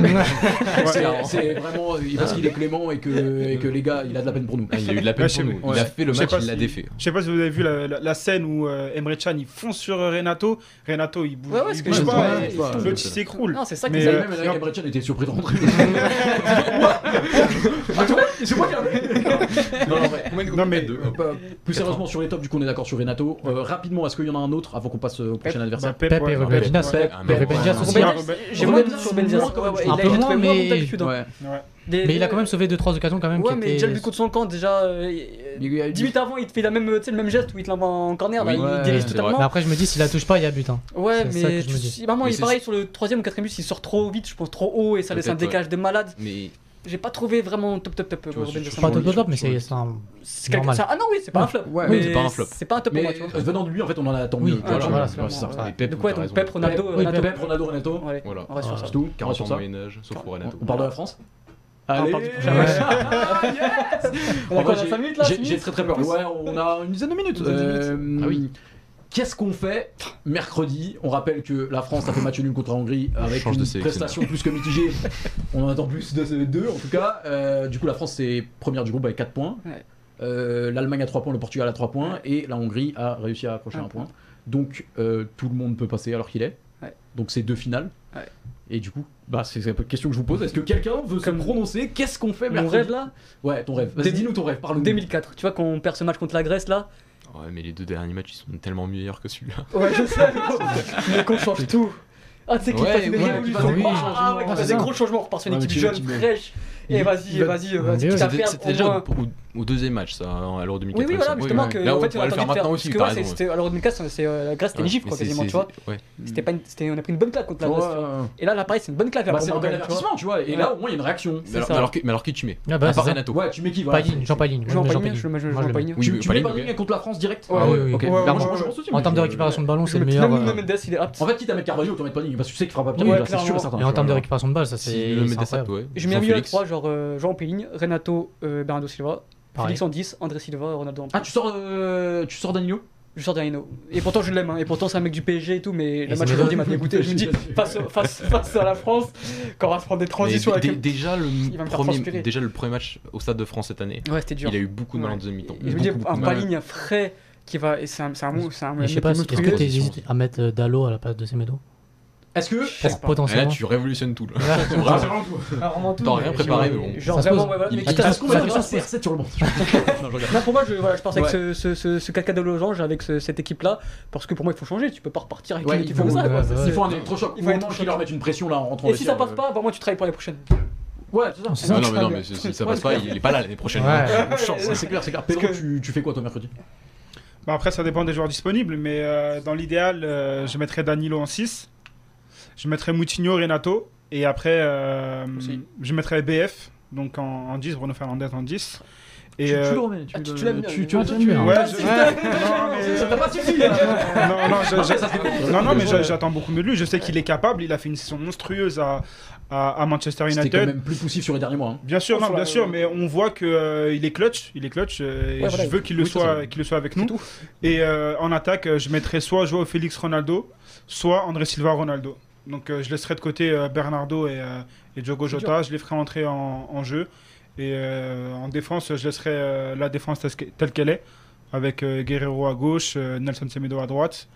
C'est vraiment parce qu'il est clément et que les gars, il a de la peine pour nous. Ah, il a eu de la peine pour nous. Il a fait le match, il l'a défait. Je sais pas si vous avez vu la scène où euh, Emre Can il fonce sur Renato. Renato, il bouge Ouais, ouais, c'est pas. L'autre, il s'écroule. Non, c'est ça que même Emre Can était surpris de rentrer. *laughs* *laughs* C'est moi qui non, mais, deux. Plus sérieusement, sur les tops, du coup, on est d'accord sur Renato. Euh, rapidement, est-ce qu'il y en a un autre avant qu'on passe au prochain adversaire bah, Pep, et Rubendinas. J'ai moins sur Benzema. Un peu moins, mais. Hein. Mais il a quand même sauvé 2-3 occasions quand même. Ouais, mais déjà le but contre son camp, déjà euh, 10 minutes avant, il te fait la même, le même geste où il te l'envoie en corner. Mais après, je me dis, s'il la touche pas, il y a but. Hein. Ouais, mais, ça. Maman, bah, il est pareil sur le 3 ou 4 but, il sort trop vite, je pense trop haut et ça laisse un décalage de malade. Mais j'ai pas trouvé vraiment top top top. C'est pas top top top mais c'est ça. Ah non oui c'est pas un flop. Oui c'est pas un flop. C'est pas un top. Venant de lui en fait on en a attend mieux. Ah, voilà c'est ça. Donc ouais donc Pep Ronaldo euh, Pep Ronaldo Renato. Voilà. On va sur ça. Tout. Moyen Âge sauf pour Renato. On parle de la France. Allez, J'ai très très peur. Ouais, on a une dizaine de minutes. Euh, ah oui. Qu'est-ce qu'on fait mercredi? On rappelle que la France a fait match nul contre la Hongrie avec une prestation plus que mitigée. On en attend plus de deux en tout cas. Euh, du coup, la France est première du groupe avec 4 points. Euh, L'Allemagne a 3 points, le Portugal a 3 points et la Hongrie a réussi à accrocher un, point. Donc euh, tout le monde peut passer alors qu'il est. Donc c'est deux finales. Et du coup, bah, c'est la question que je vous pose. Est-ce que quelqu'un veut se prononcer? Qu'est-ce qu'on fait mercredi? Mon rêve là? Ouais, ton rêve. Vas-y, dis-nous ton rêve. Parle 2004. Tu vois, quand on perd ce match contre la Grèce là, Ouais, mais les deux derniers matchs, ils sont tellement meilleurs que celui-là. *laughs* Ouais, je sais. mais qu'on change tout. Ah, tu sais qu'il passe des gros changements. On repart sur une équipe jeune, fraîche. Et vas-y, bah, vas-y, bah, vas-y. C'était déjà au deuxième match, ça, hein, à l'Euro 2004. Oui, oui, voilà, justement, que, Là, en fait, on va le faire maintenant aussi. Parce que à l'Euro 2004, c'est euh, la Grèce, c'était ah, une gifle, quoi, quasiment, tu vois. C'était pas on a pris une bonne claque contre la Grèce. Et là, là, pareil, c'est une bonne claque. Bah, c'est un bel avertissement, tu vois. Et là, au moins, il y a une réaction. Mais alors, qui tu mets? À part Renato. Ouais, tu mets qui? Jean Paline. Jean Paline, je. Tu mets Paline contre la France direct? Ah en termes de récupération de ballon, c'est le meilleur. Euh, en fait, quitte à mettre Carvalho, tu mets Paline, parce que tu sais qu'il fera pas bien, c'est sûr certain. Et en termes de récupération de balles, ça c'est. Je mets un milieu à 3, genre Jean Paline, Renato, Bernardo Silva Félix en 10, André Silva, Ronaldo en. Ah, tu sors, euh, tu sors Danilo je sors d'Aino. Et pourtant, je l'aime. Hein. Et pourtant, c'est un mec du PSG et tout. Mais le match aujourd'hui m'a dégoûté. Je me dis, *laughs* face, face, face, à la France, quand on va se prendre des transitions avec déjà, le premier, match au Stade de France cette année, ouais, c'était dur. il a eu beaucoup de mal en deuxième mi-temps. Je me dis, un paligne frais qui va. Et c'est un, c'est Je sais pas, est-ce que tu hésites à mettre euh, Dalo à la place de Semedo? Est-ce que. Pour- Et là, potentiellement. tu révolutionnes tout. Là. Là, Ah, c'est vraiment tout. Pas vraiment tout, T'as rien préparé, mais bon. Genre Ça se vraiment, ouais, voilà, Il- mais faire faire ça CR7 sur le banc *laughs* Non, je regarde. Non, pour moi, je, voilà, je pense avec ce, ce, ce, ce caca de losange, avec ce- cette équipe-là, parce que pour moi, il faut changer. Tu peux pas repartir avec Ouais, une il équipe comme ça. Il faut un électrochoc. Il Il faut faut un vraiment qu'ils leur mettent une pression là en rentrant. Et si ça passe pas, bah, moi, tu travailles pour l'année prochaine. euh, Ouais, c'est ça. Non, non, mais non, mais si ça passe pas, il est pas là l'année prochaine. C'est clair, c'est clair. Parce Pedro, que- tu, tu fais quoi toi mercredi? Bah, après, ça dépend des joueurs disponibles, mais euh, dans l'idéal, euh, je mettrais Danilo en 6. Je mettrais Moutinho, Renato. Et après, euh, je mettrais BF, donc en, en 10, Bruno Fernandez en 10. Et, Tu- euh, Tu le remets. ah, tu- Ah, tu- tu l'aimes bien. Ouais, Ah, je- c'est- non, mais- Ça t'a pas suffi non, non, je- je- non, non, mais j'attends beaucoup mieux de lui. Je sais qu'il est capable. Il a fait une saison monstrueuse à, à, à Manchester C'était United. quand même plus poussif sur les derniers mois. hein. Bien sûr, non, bien sûr, mais on voit que euh, il est clutch, il est clutch. euh, et Ouais, je voilà. veux qu'il le Oui, soit, qu'il le soit avec nous. tout. Et euh, en attaque, euh, je mettrais soit Joao Félix Ronaldo, soit André Silva Ronaldo. Donc euh, je laisserai de côté euh, Bernardo et, euh, et Diogo Jota. Je les ferai entrer en, en jeu. Et en défense, je laisserai la défense telle que- telle qu'elle est, avec Guerrero à gauche, Nelson Semedo à droite.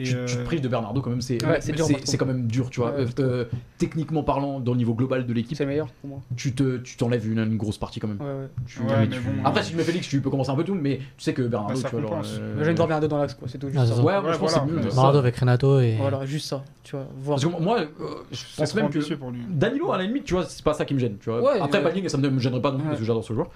Et, Tu, euh, tu te prives de Bernardo quand même, c'est Ouais, quand même dur, tu vois. Ouais, Euh, euh, techniquement parlant, dans le niveau global de l'équipe, C'est le meilleur pour moi. tu te tu t'enlèves une, une grosse partie quand même. Ouais, ouais. Tu- Ouais, mais mais tu- bon. Après, si tu mets Félix, tu peux commencer un peu tout, mais tu sais que Bernardo, Bah, tu vois. euh, J'aime voir bien deux dans l'axe, quoi. C'est tout. juste Ah, ça. ça. Ouais, moi, je pense que voilà. c'est mieux. Bernardo avec Renato et. Voilà, juste ça. Tu vois, voir. Parce que moi, euh, je pense même que. Danilo, à la limite, tu vois, c'est pas ça qui me gêne. Tu vois. Après. Palling, ça me gênerait pas non plus parce que j'adore ce joueur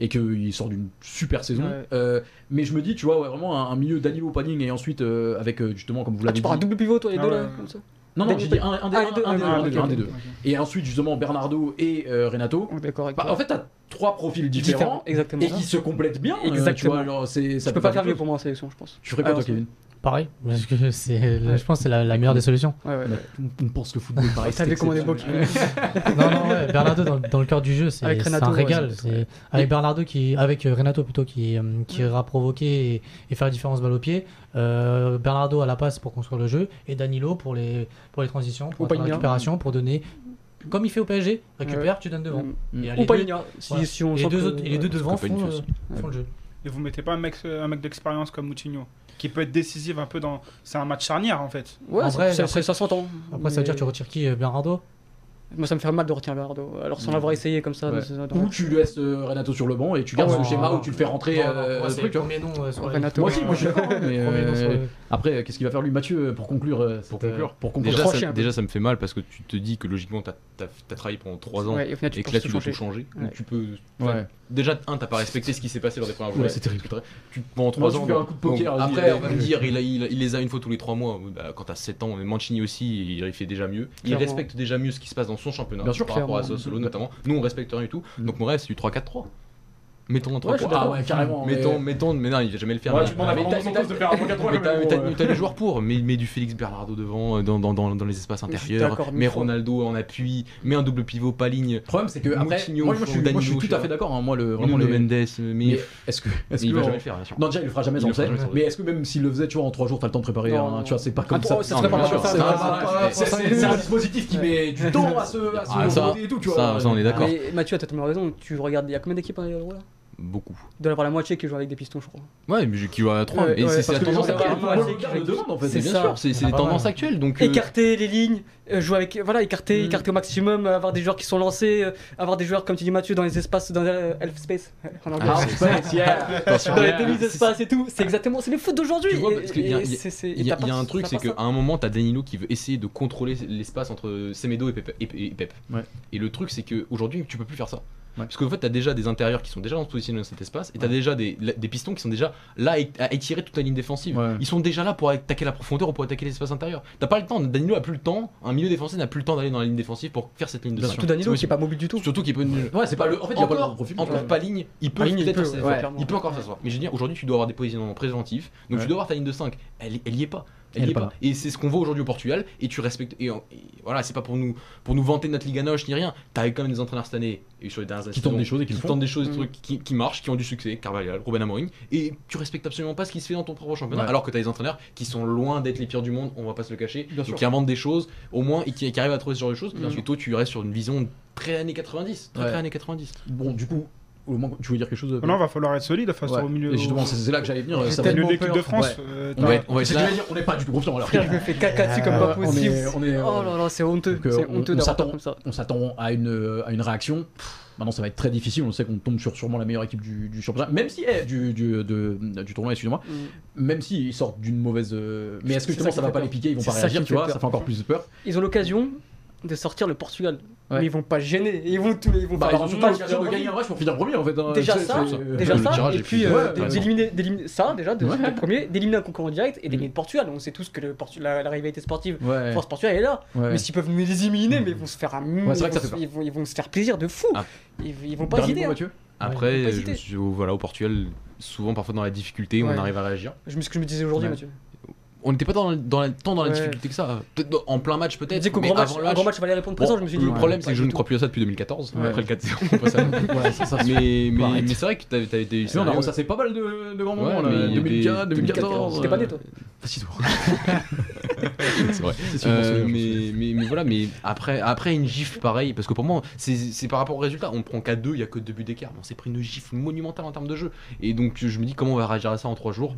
et qu'il sort d'une super saison. Ouais. Euh, mais je me dis, tu vois, ouais, vraiment un, un milieu Danilo, Palling et ensuite euh, avec euh, justement, comme vous Ah, l'avez tu dit. pars un double pivot, toi, les Ah deux ouais. là, comme ça Non, non, j'ai dit un, un des Ah, un- deux, un des ah. Et ensuite, justement, Bernardo et euh, Renato. Est D'accord avec Bah, en fait, t'as trois profils différents. Exactement. Et qui se complètent bien. euh, tu Exactement. vois, ça Tu peux pas faire mieux pour moi en sélection, je pense. Tu ferais quoi, Ah, toi, Kevin? Pareil, parce que c'est, je pense que c'est la, la meilleure des solutions. Ouais, ouais. On pense que football, pareil. T'avais commandé le non, non, ouais, Bernardo dans, dans le cœur du jeu, c'est, Avec c'est Renato, un ouais, régal. c'est- avec Bernardo qui, avec euh, Renato plutôt qui, euh, qui ira provoquer et, et faire la différence balle au pied. Euh, Bernardo à la passe pour construire le jeu et Danilo pour les, pour les transitions, pour Ou la récupération, pour donner. Comme il fait au PSG, récupère, tu donnes devant. Et Ou les pas deux- si, si on Et les sent deux, que- autres- et les deux ouais. devant font, euh, font le jeu. Et vous mettez pas un mec, un mec d'expérience comme Moutinho, qui peut être décisif un peu dans. C'est un match charnière en fait. Ouais, En ça- vrai, ça, après- ça s'entend. Après, ça veut dire que tu retires qui euh, Bernardo? Moi, ça me fait mal de retirer Bernardo. Alors, sans l'avoir essayé comme ça. Ouais. Ou tu laisses euh, Renato sur le banc et tu gardes Ah ce ouais. schéma où tu le fais rentrer euh, c'est truc, le tu vois. premier nom euh, sur Renato. Moi aussi, moi je suis *laughs* d'accord. mais, Premier nom sur le- Après, qu'est-ce qu'il va faire lui, Mathieu, pour conclure Pour conclure. Pour conclure. Déjà ça, déjà, me fait mal parce que tu te dis que logiquement, t'as as, travaillé pendant 3 ans Ouais, et final, que là, tu dois changer. tout changer. Ouais. Donc, tu peux. Déjà, un, t'as pas respecté ce qui s'est passé lors des premières Ouais, journées. c'est terrible. Tu, pendant Moi, 3 tu ans. fais un coup de poker, après, on va me dire, il, a- il, a- il les a une fois tous les 3 mois. Bah, quand t'as 7 ans, Mancini aussi, il, il fait déjà mieux. Il Clairement. respecte déjà mieux ce qui se passe dans son championnat Bien sûr, par rapport à clairement. Sassuolo notamment. Nous, on respecte rien du tout. Mm. Donc, mon rêve, c'est du 3-4-3. Mettons un 3 Ouais, Ah ouais, carrément. mais- Mettons, mettons, mais non, il va jamais le faire. Ouais, mais- tu demandes à t'as- de faire un *laughs* 3-4-3, mais t'as- t'as- euh, t'as les joueurs pour, mais, mais du Félix Bernardo devant, euh, dans, dans, dans, dans les espaces intérieurs, mais Ronaldo en appui, mais un double pivot, pas ligne, Le problème, c'est que après, Moutinho, moi, moi, je suis, Danilo, moi, je suis je tout sais à fait d'accord. hein, Moi, le, vraiment, Nuno les... Mendes, mais, Mais est-ce que, est-ce il va jamais le faire, bien sûr. Non, déjà, il le fera jamais, le le jamais, ça, Mais est-ce que même s'il le faisait, tu vois, en 3 jours, t'as le temps de préparer non. Tu vois, c'est pas Ah, comme ça. C'est- un dispositif qui met du temps à se se Ah, ça, et tout, tu vois. ça, on est d'accord. Mais Mathieu a totalement raison. Tu regardes, il y a combien d'équipes à l'Euro là Beaucoup. Il doit y avoir la moitié qui joue avec des pistons, je crois. Ouais, mais qui joue à 3. Ouais, et ouais, c'est la les tendance actuelle. c'est bien ça. sûr, c'est c'est Ah, les tendances actuelles. Donc, euh, Écarter les lignes, euh, jouer avec, voilà, écarter, Mm. écarter au maximum, euh, avoir des joueurs qui sont lancés, euh, avoir des joueurs comme tu dis Mathieu dans les espaces, dans les elf space, *laughs* en anglais. Ah, dans les demi-espaces et tout, c'est exactement, c'est le foot d'aujourd'hui. Il y a- un truc, c'est qu'à ça. un moment, t'as Danilo qui veut essayer de contrôler l'espace entre Semedo et Pep. Et le truc, c'est qu'aujourd'hui, tu peux plus faire ça. Ouais. Parce qu'en fait, t'as déjà des intérieurs qui sont déjà dans ce positionnement dans cet espace, et t'as Ouais. déjà des, des pistons qui sont déjà là à étirer toute la ligne défensive. Ouais. Ils sont déjà là pour attaquer la profondeur ou pour attaquer l'espace intérieur. T'as pas le temps, Danilo a plus le temps, un milieu défensif n'a plus le temps d'aller dans la ligne défensive pour faire cette ligne de cinq. Surtout Danilo C'est qui est pas mobile du tout. Surtout qu'il peut. Ouais, c'est pas le. En fait, il a pas encore, profil. encore Ouais. pas ligne, il peut ligne, il peut-être peut, il peut encore faire ça. Mais je veux dire, aujourd'hui, tu dois avoir des positionnements préventifs, donc Ouais. tu dois avoir ta ligne de 5. Elle, elle y est pas. Elle Elle y est est pas pas. là. Et c'est ce qu'on voit aujourd'hui au Portugal. Et tu respectes. Et, voilà, c'est pas pour nous pour nous vanter notre Liga Noche ni rien. T'as quand même des entraîneurs cette année et sur les dernières Qui tentent des choses et qui tentent des choses, des Mm. trucs qui, qui marchent, qui ont du succès. Carvalhal, Ruben Amorim. Et tu respectes absolument pas ce qui se fait dans ton propre championnat. Ouais. Alors que t'as des entraîneurs qui sont loin d'être les pires du monde. On va pas se le cacher. Bien donc sûr. qui inventent des choses au moins et qui, qui arrivent à trouver ce genre de choses. Toi, tu restes sur une vision très années 90. Très Ouais. très années 90. Bon, du coup, au moins, tu veux dire quelque chose Non, va falloir être solide face Ouais. au milieu. Et justement, c'est là que j'allais venir. J'ai ça va de tellement l'équipe de. France. Ouais. euh, On va être- on va être là. on n'est pas du tout confiant alors. Frère, je me fais caca dessus comme Euh, pas on possible. est- on est, euh, Oh là là, c'est honteux. Euh, C'est on- honteux on d'avoir s'attend- peur comme ça. on s'attend à une, à une réaction. Maintenant, ça va être très difficile. On sait qu'on tombe sur sûrement la meilleure équipe du, du championnat, même si eh, du, du, de- du tournoi, excusez-moi. Mm. Même s'ils sortent d'une mauvaise. euh, Mais est-ce que justement ça ça va pas peur. les piquer Ils vont pas réagir, tu vois. Ça fait encore plus peur. Ils ont l'occasion de sortir le Portugal. Ouais. Mais ils vont pas gêner. Ils vont tout. Ils vont Bah, faire ils ont de gagner un match pour finir premier en fait. hein. Déjà C'est- ça, c'est- déjà le ça, tirage et est puis plus- euh, ouais, d'éliminer, ça déjà, de Ouais. de premier, d'éliminer un concurrent direct et d'éliminer le Portugal. On sait tous que le Portu- la, la rivalité sportive, force Portugal est là. Mais s'ils peuvent nous les éliminer, mais ils vont se faire un. C'est ils, ça vont ils, vont, ils vont se faire plaisir de fou. Ah. Ils, ils vont pas hésiter. hein. Après, pas je voilà, au Portugal, souvent parfois dans la difficulté, Ouais. on arrive à réagir. Je me, ce que je me disais aujourd'hui, Ouais. Mathieu. On n'était pas dans, dans tant dans la Ouais. difficulté que ça. Dans- en plein match, peut-être. disais qu'au grand match, grand match, il fallait répondre présent. Bon, je me suis dit. le problème, pas c'est que je ne crois plus à ça depuis 2014. Ouais. Après le 4-0, on passe à- *laughs* Ouais, c'est ça. mais, mais, mais c'est vrai que as été. Sinon, on a ressassé pas mal de, de grands moments. Ouais, là. mais il y a 2004, des- 2014. T'étais pas né, toi c'est vrai. C'est sûr, Euh, mais, mais, mais voilà, mais après, après une gifle pareil, parce que pour moi, c'est par rapport au résultat. On prend 4-2, il y a que 2 buts d'écart. On s'est pris une gifle monumentale en termes de jeu. Et donc, je me dis comment on va réagir à ça en 3 jours?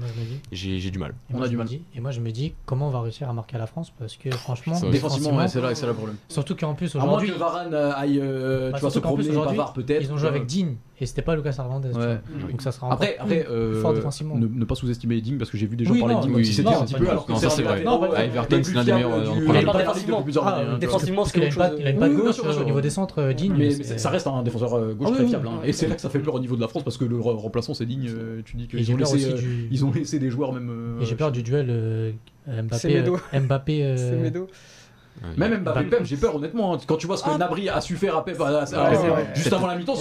J'ai du mal. On a du mal. dis- et moi, je me dis comment on va réussir à marquer à la France parce que franchement, Ça. Défensivement, ouais, c'est là, c'est là le problème. surtout qu'en plus À moins aujourd'hui, que Varane euh, aille euh, Bah, tu vois, se promener, peut-être. ils ont joué avec euh, Dean et c'était pas Lucas Hernandez. Ouais. Donc ça sera encore Après, après plus euh, fort défensivement. ne, ne pas sous-estimer Ding parce que j'ai vu des gens Oui, parler non, de Ding oui, c'était un petit peu alors que ça, c'est vrai. Everton, c'est l'un des meilleurs, euh, Ah, défensivement, Parce c'est chose. il aime pas de gauche bien euh, au niveau des centres, Dean. Mais, ça reste un défenseur gauche Ah très fiable. hein. Et c'est là que ça fait peur au niveau de la France parce que le re- remplaçant c'est digne. Tu dis qu'ils ont laissé, ils ont laissé des joueurs même. Et j'ai peur du duel Mbappé. Mbappé. *laughs* Même Mbappé, Pep, j'ai peur honnêtement. hein. Quand tu vois ce que Ah. Nabri a su faire à Pep, juste avant la mi-temps.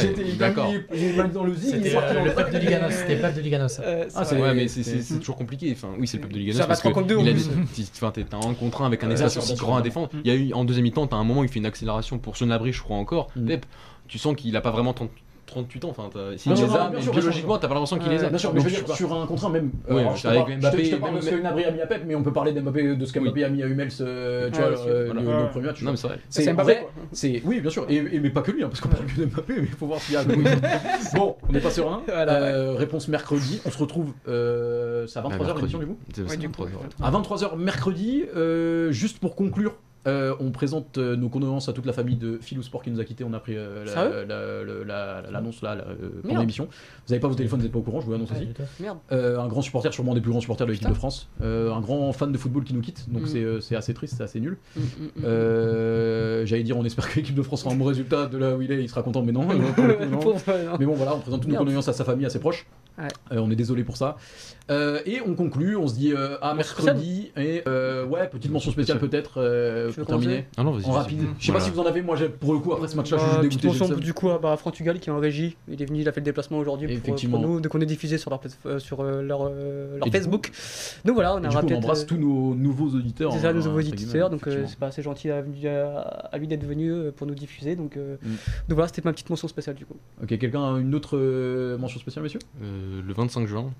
J'étais, d'accord. j'ai mal dans le zig. C'était euh, dans le peuple de Liganos. C'était le peuple de Liganos. Ah, c'est. Ouais, mais c'est- toujours compliqué. Enfin, oui, c'est le peuple de Liganos Ça va parce que 3 contre dit- *laughs* enfin, t'es un contre un avec un espace aussi grand à défendre. Il y a eu en deuxième mi-temps, t'as un moment où il fait une accélération pour ce Nabri, je crois encore. Mm. Pep, tu sens qu'il a pas vraiment 30 38 ans. Enfin, t'as- s'il Bien les sûr, a, bien mais sûr, biologiquement, t'as pas l'impression qu'il les a. Bien sûr, mais je veux dire, sur un contre un même. Oui, alors, je te avec parle- je te- Mbappé, je te parle de ce que a mis à Pep, mais on peut parler d'Mbappé, de ce qu'Mbappé a mis à Hummels, euh, tu Ouais, vois, aussi. euh, Voilà. le, premier match. tu Non, mais c'est vrai. C'est Mbappé, vrai, quoi. C'est oui, bien sûr, et, et- mais pas que lui, hein, parce qu'on parle que d'Mbappé, mais il faut voir s'il y a. *laughs* bon, on n'est pas serein. *laughs* Euh, Réponse mercredi. On se retrouve. Euh, c'est à 23h mercredi. l'émission du coup. À 23h mercredi, euh, juste pour conclure. Euh, on présente euh, nos condoléances à toute la famille de Philou Sport qui nous a quittés. On a pris euh, la- Sérieux la- la- la- l'annonce là, euh, Merde. l'émission. Vous n'avez pas vos téléphones, vous n'êtes pas au courant, je vous l'annonce aussi. Merde. Euh, un grand supporter, sûrement un des plus grands supporters de l'équipe de France. Un grand fan de football qui nous quitte, donc Mm. c'est assez triste, c'est assez nul. Mm, mm, mm. J'allais dire, on espère que l'équipe de France fera un bon résultat de là où il est, il sera content, mais non. *laughs* pour coup. Mais bon, voilà, on présente toutes nos condoléances à sa famille, à ses proches. Ouais. On est désolé pour ça. Et on conclut, on se dit à mercredi. Et ouais, petite mention spéciale peut-être pour terminer. Ah non, vas-y. En vas-y. rapide. Je sais pas si vous en avez, moi j'ai- pour le coup, après ce match-là, je suis Bah, juste petite dégoûté. mention du coup à bah, Frantugal qui est en régie. Il est venu, il a fait le déplacement aujourd'hui pour, Effectivement. pour nous. Donc on est diffusé sur leur, euh, sur, euh, leur, euh, leur Facebook. Donc voilà, on a coup, on rappelé. embrasse tous nos nouveaux auditeurs. C'est ça, hein, nos nouveaux auditeurs, donc c'est pas assez gentil à, lui d'être venu pour nous diffuser. Donc, Mm. donc voilà, c'était ma petite mention spéciale du coup. Ok, quelqu'un a une autre mention spéciale, messieurs? Le 25 juin,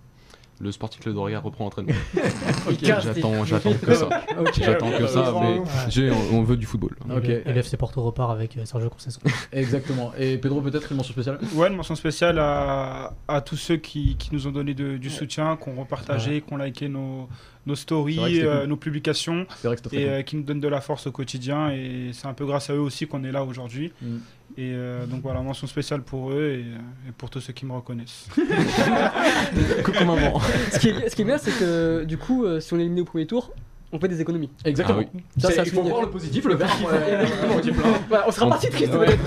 le Sporting Club de Regard reprend l'entraînement. *laughs* Casse, J'attends j'attends que ça. *laughs* J'attends que ça, mais j'ai- on veut du football. Et le FC Porto repart avec euh, Sergio Conceição. *laughs* Exactement. Et Pedro, peut-être une mention spéciale? Ouais, une mention spéciale à, à tous ceux qui, qui nous ont donné de- du soutien, qui ont repartagé, qui ont liké nos, nos stories, euh, cool. nos publications et euh, qui nous donnent de la force au quotidien. Et c'est un peu grâce à eux aussi qu'on est là aujourd'hui. Mm. Et euh, donc voilà, mention spéciale pour eux et, et pour tous ceux qui me reconnaissent. *laughs* Coucou maman. *laughs* ce, qui est, ce qui est bien, c'est que du coup, euh, si on est éliminé au premier tour, on fait des économies. Exactement. Ah Ça, C'est- ça il faut voir le positif, le plein. *laughs* Voilà, on sera parti triste. Ouais. ouais.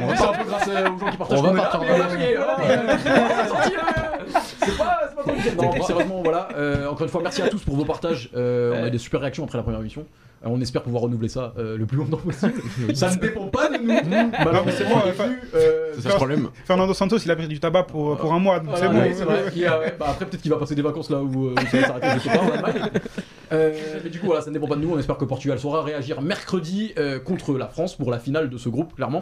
On va un peu grâce aux gens qui partagent. On va partir C'est pas, sérieusement, voilà. euh, encore une fois, merci à tous pour vos partages. Euh, on a eu des super réactions après la première émission. Euh, on espère pouvoir renouveler ça euh, le plus longtemps possible. *laughs* ça ne dépend pas de nous. Non, mais c'est euh, C'est ça le problème. Fernando Santos, il a pris du tabac pour, pour un mois, c'est bon. ouais, c'est vrai. Il y a- ouais, bah, après, peut-être qu'il va passer des vacances là où, où ça va s'arrêter, je sais pas. en Allemagne. Euh, mais du coup, voilà, ça ne dépend pas de nous. On espère que Portugal saura réagir mercredi euh, contre la France pour la finale de ce groupe, clairement.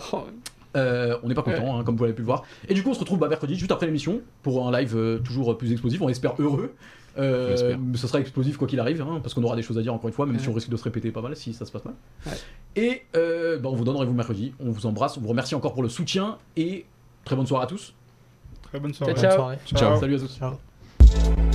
Euh, on n'est pas content, hein, comme vous l'avez pu le voir. Et du coup, on se retrouve bah, mercredi, juste après l'émission, pour un live euh, toujours plus explosif. On espère heureux. Euh, ce sera explosif quoi qu'il arrive, hein, parce qu'on aura des choses à dire encore une fois, même Ouais. si on risque de se répéter pas mal si ça se passe mal. Ouais. Et euh, bah, on vous donne rendez-vous mercredi. On vous embrasse, on vous remercie encore pour le soutien et très bonne soirée à tous. Très bonne soirée. Ciao, Bonne ciao. soirée. Ciao. Salut à tous. Ciao.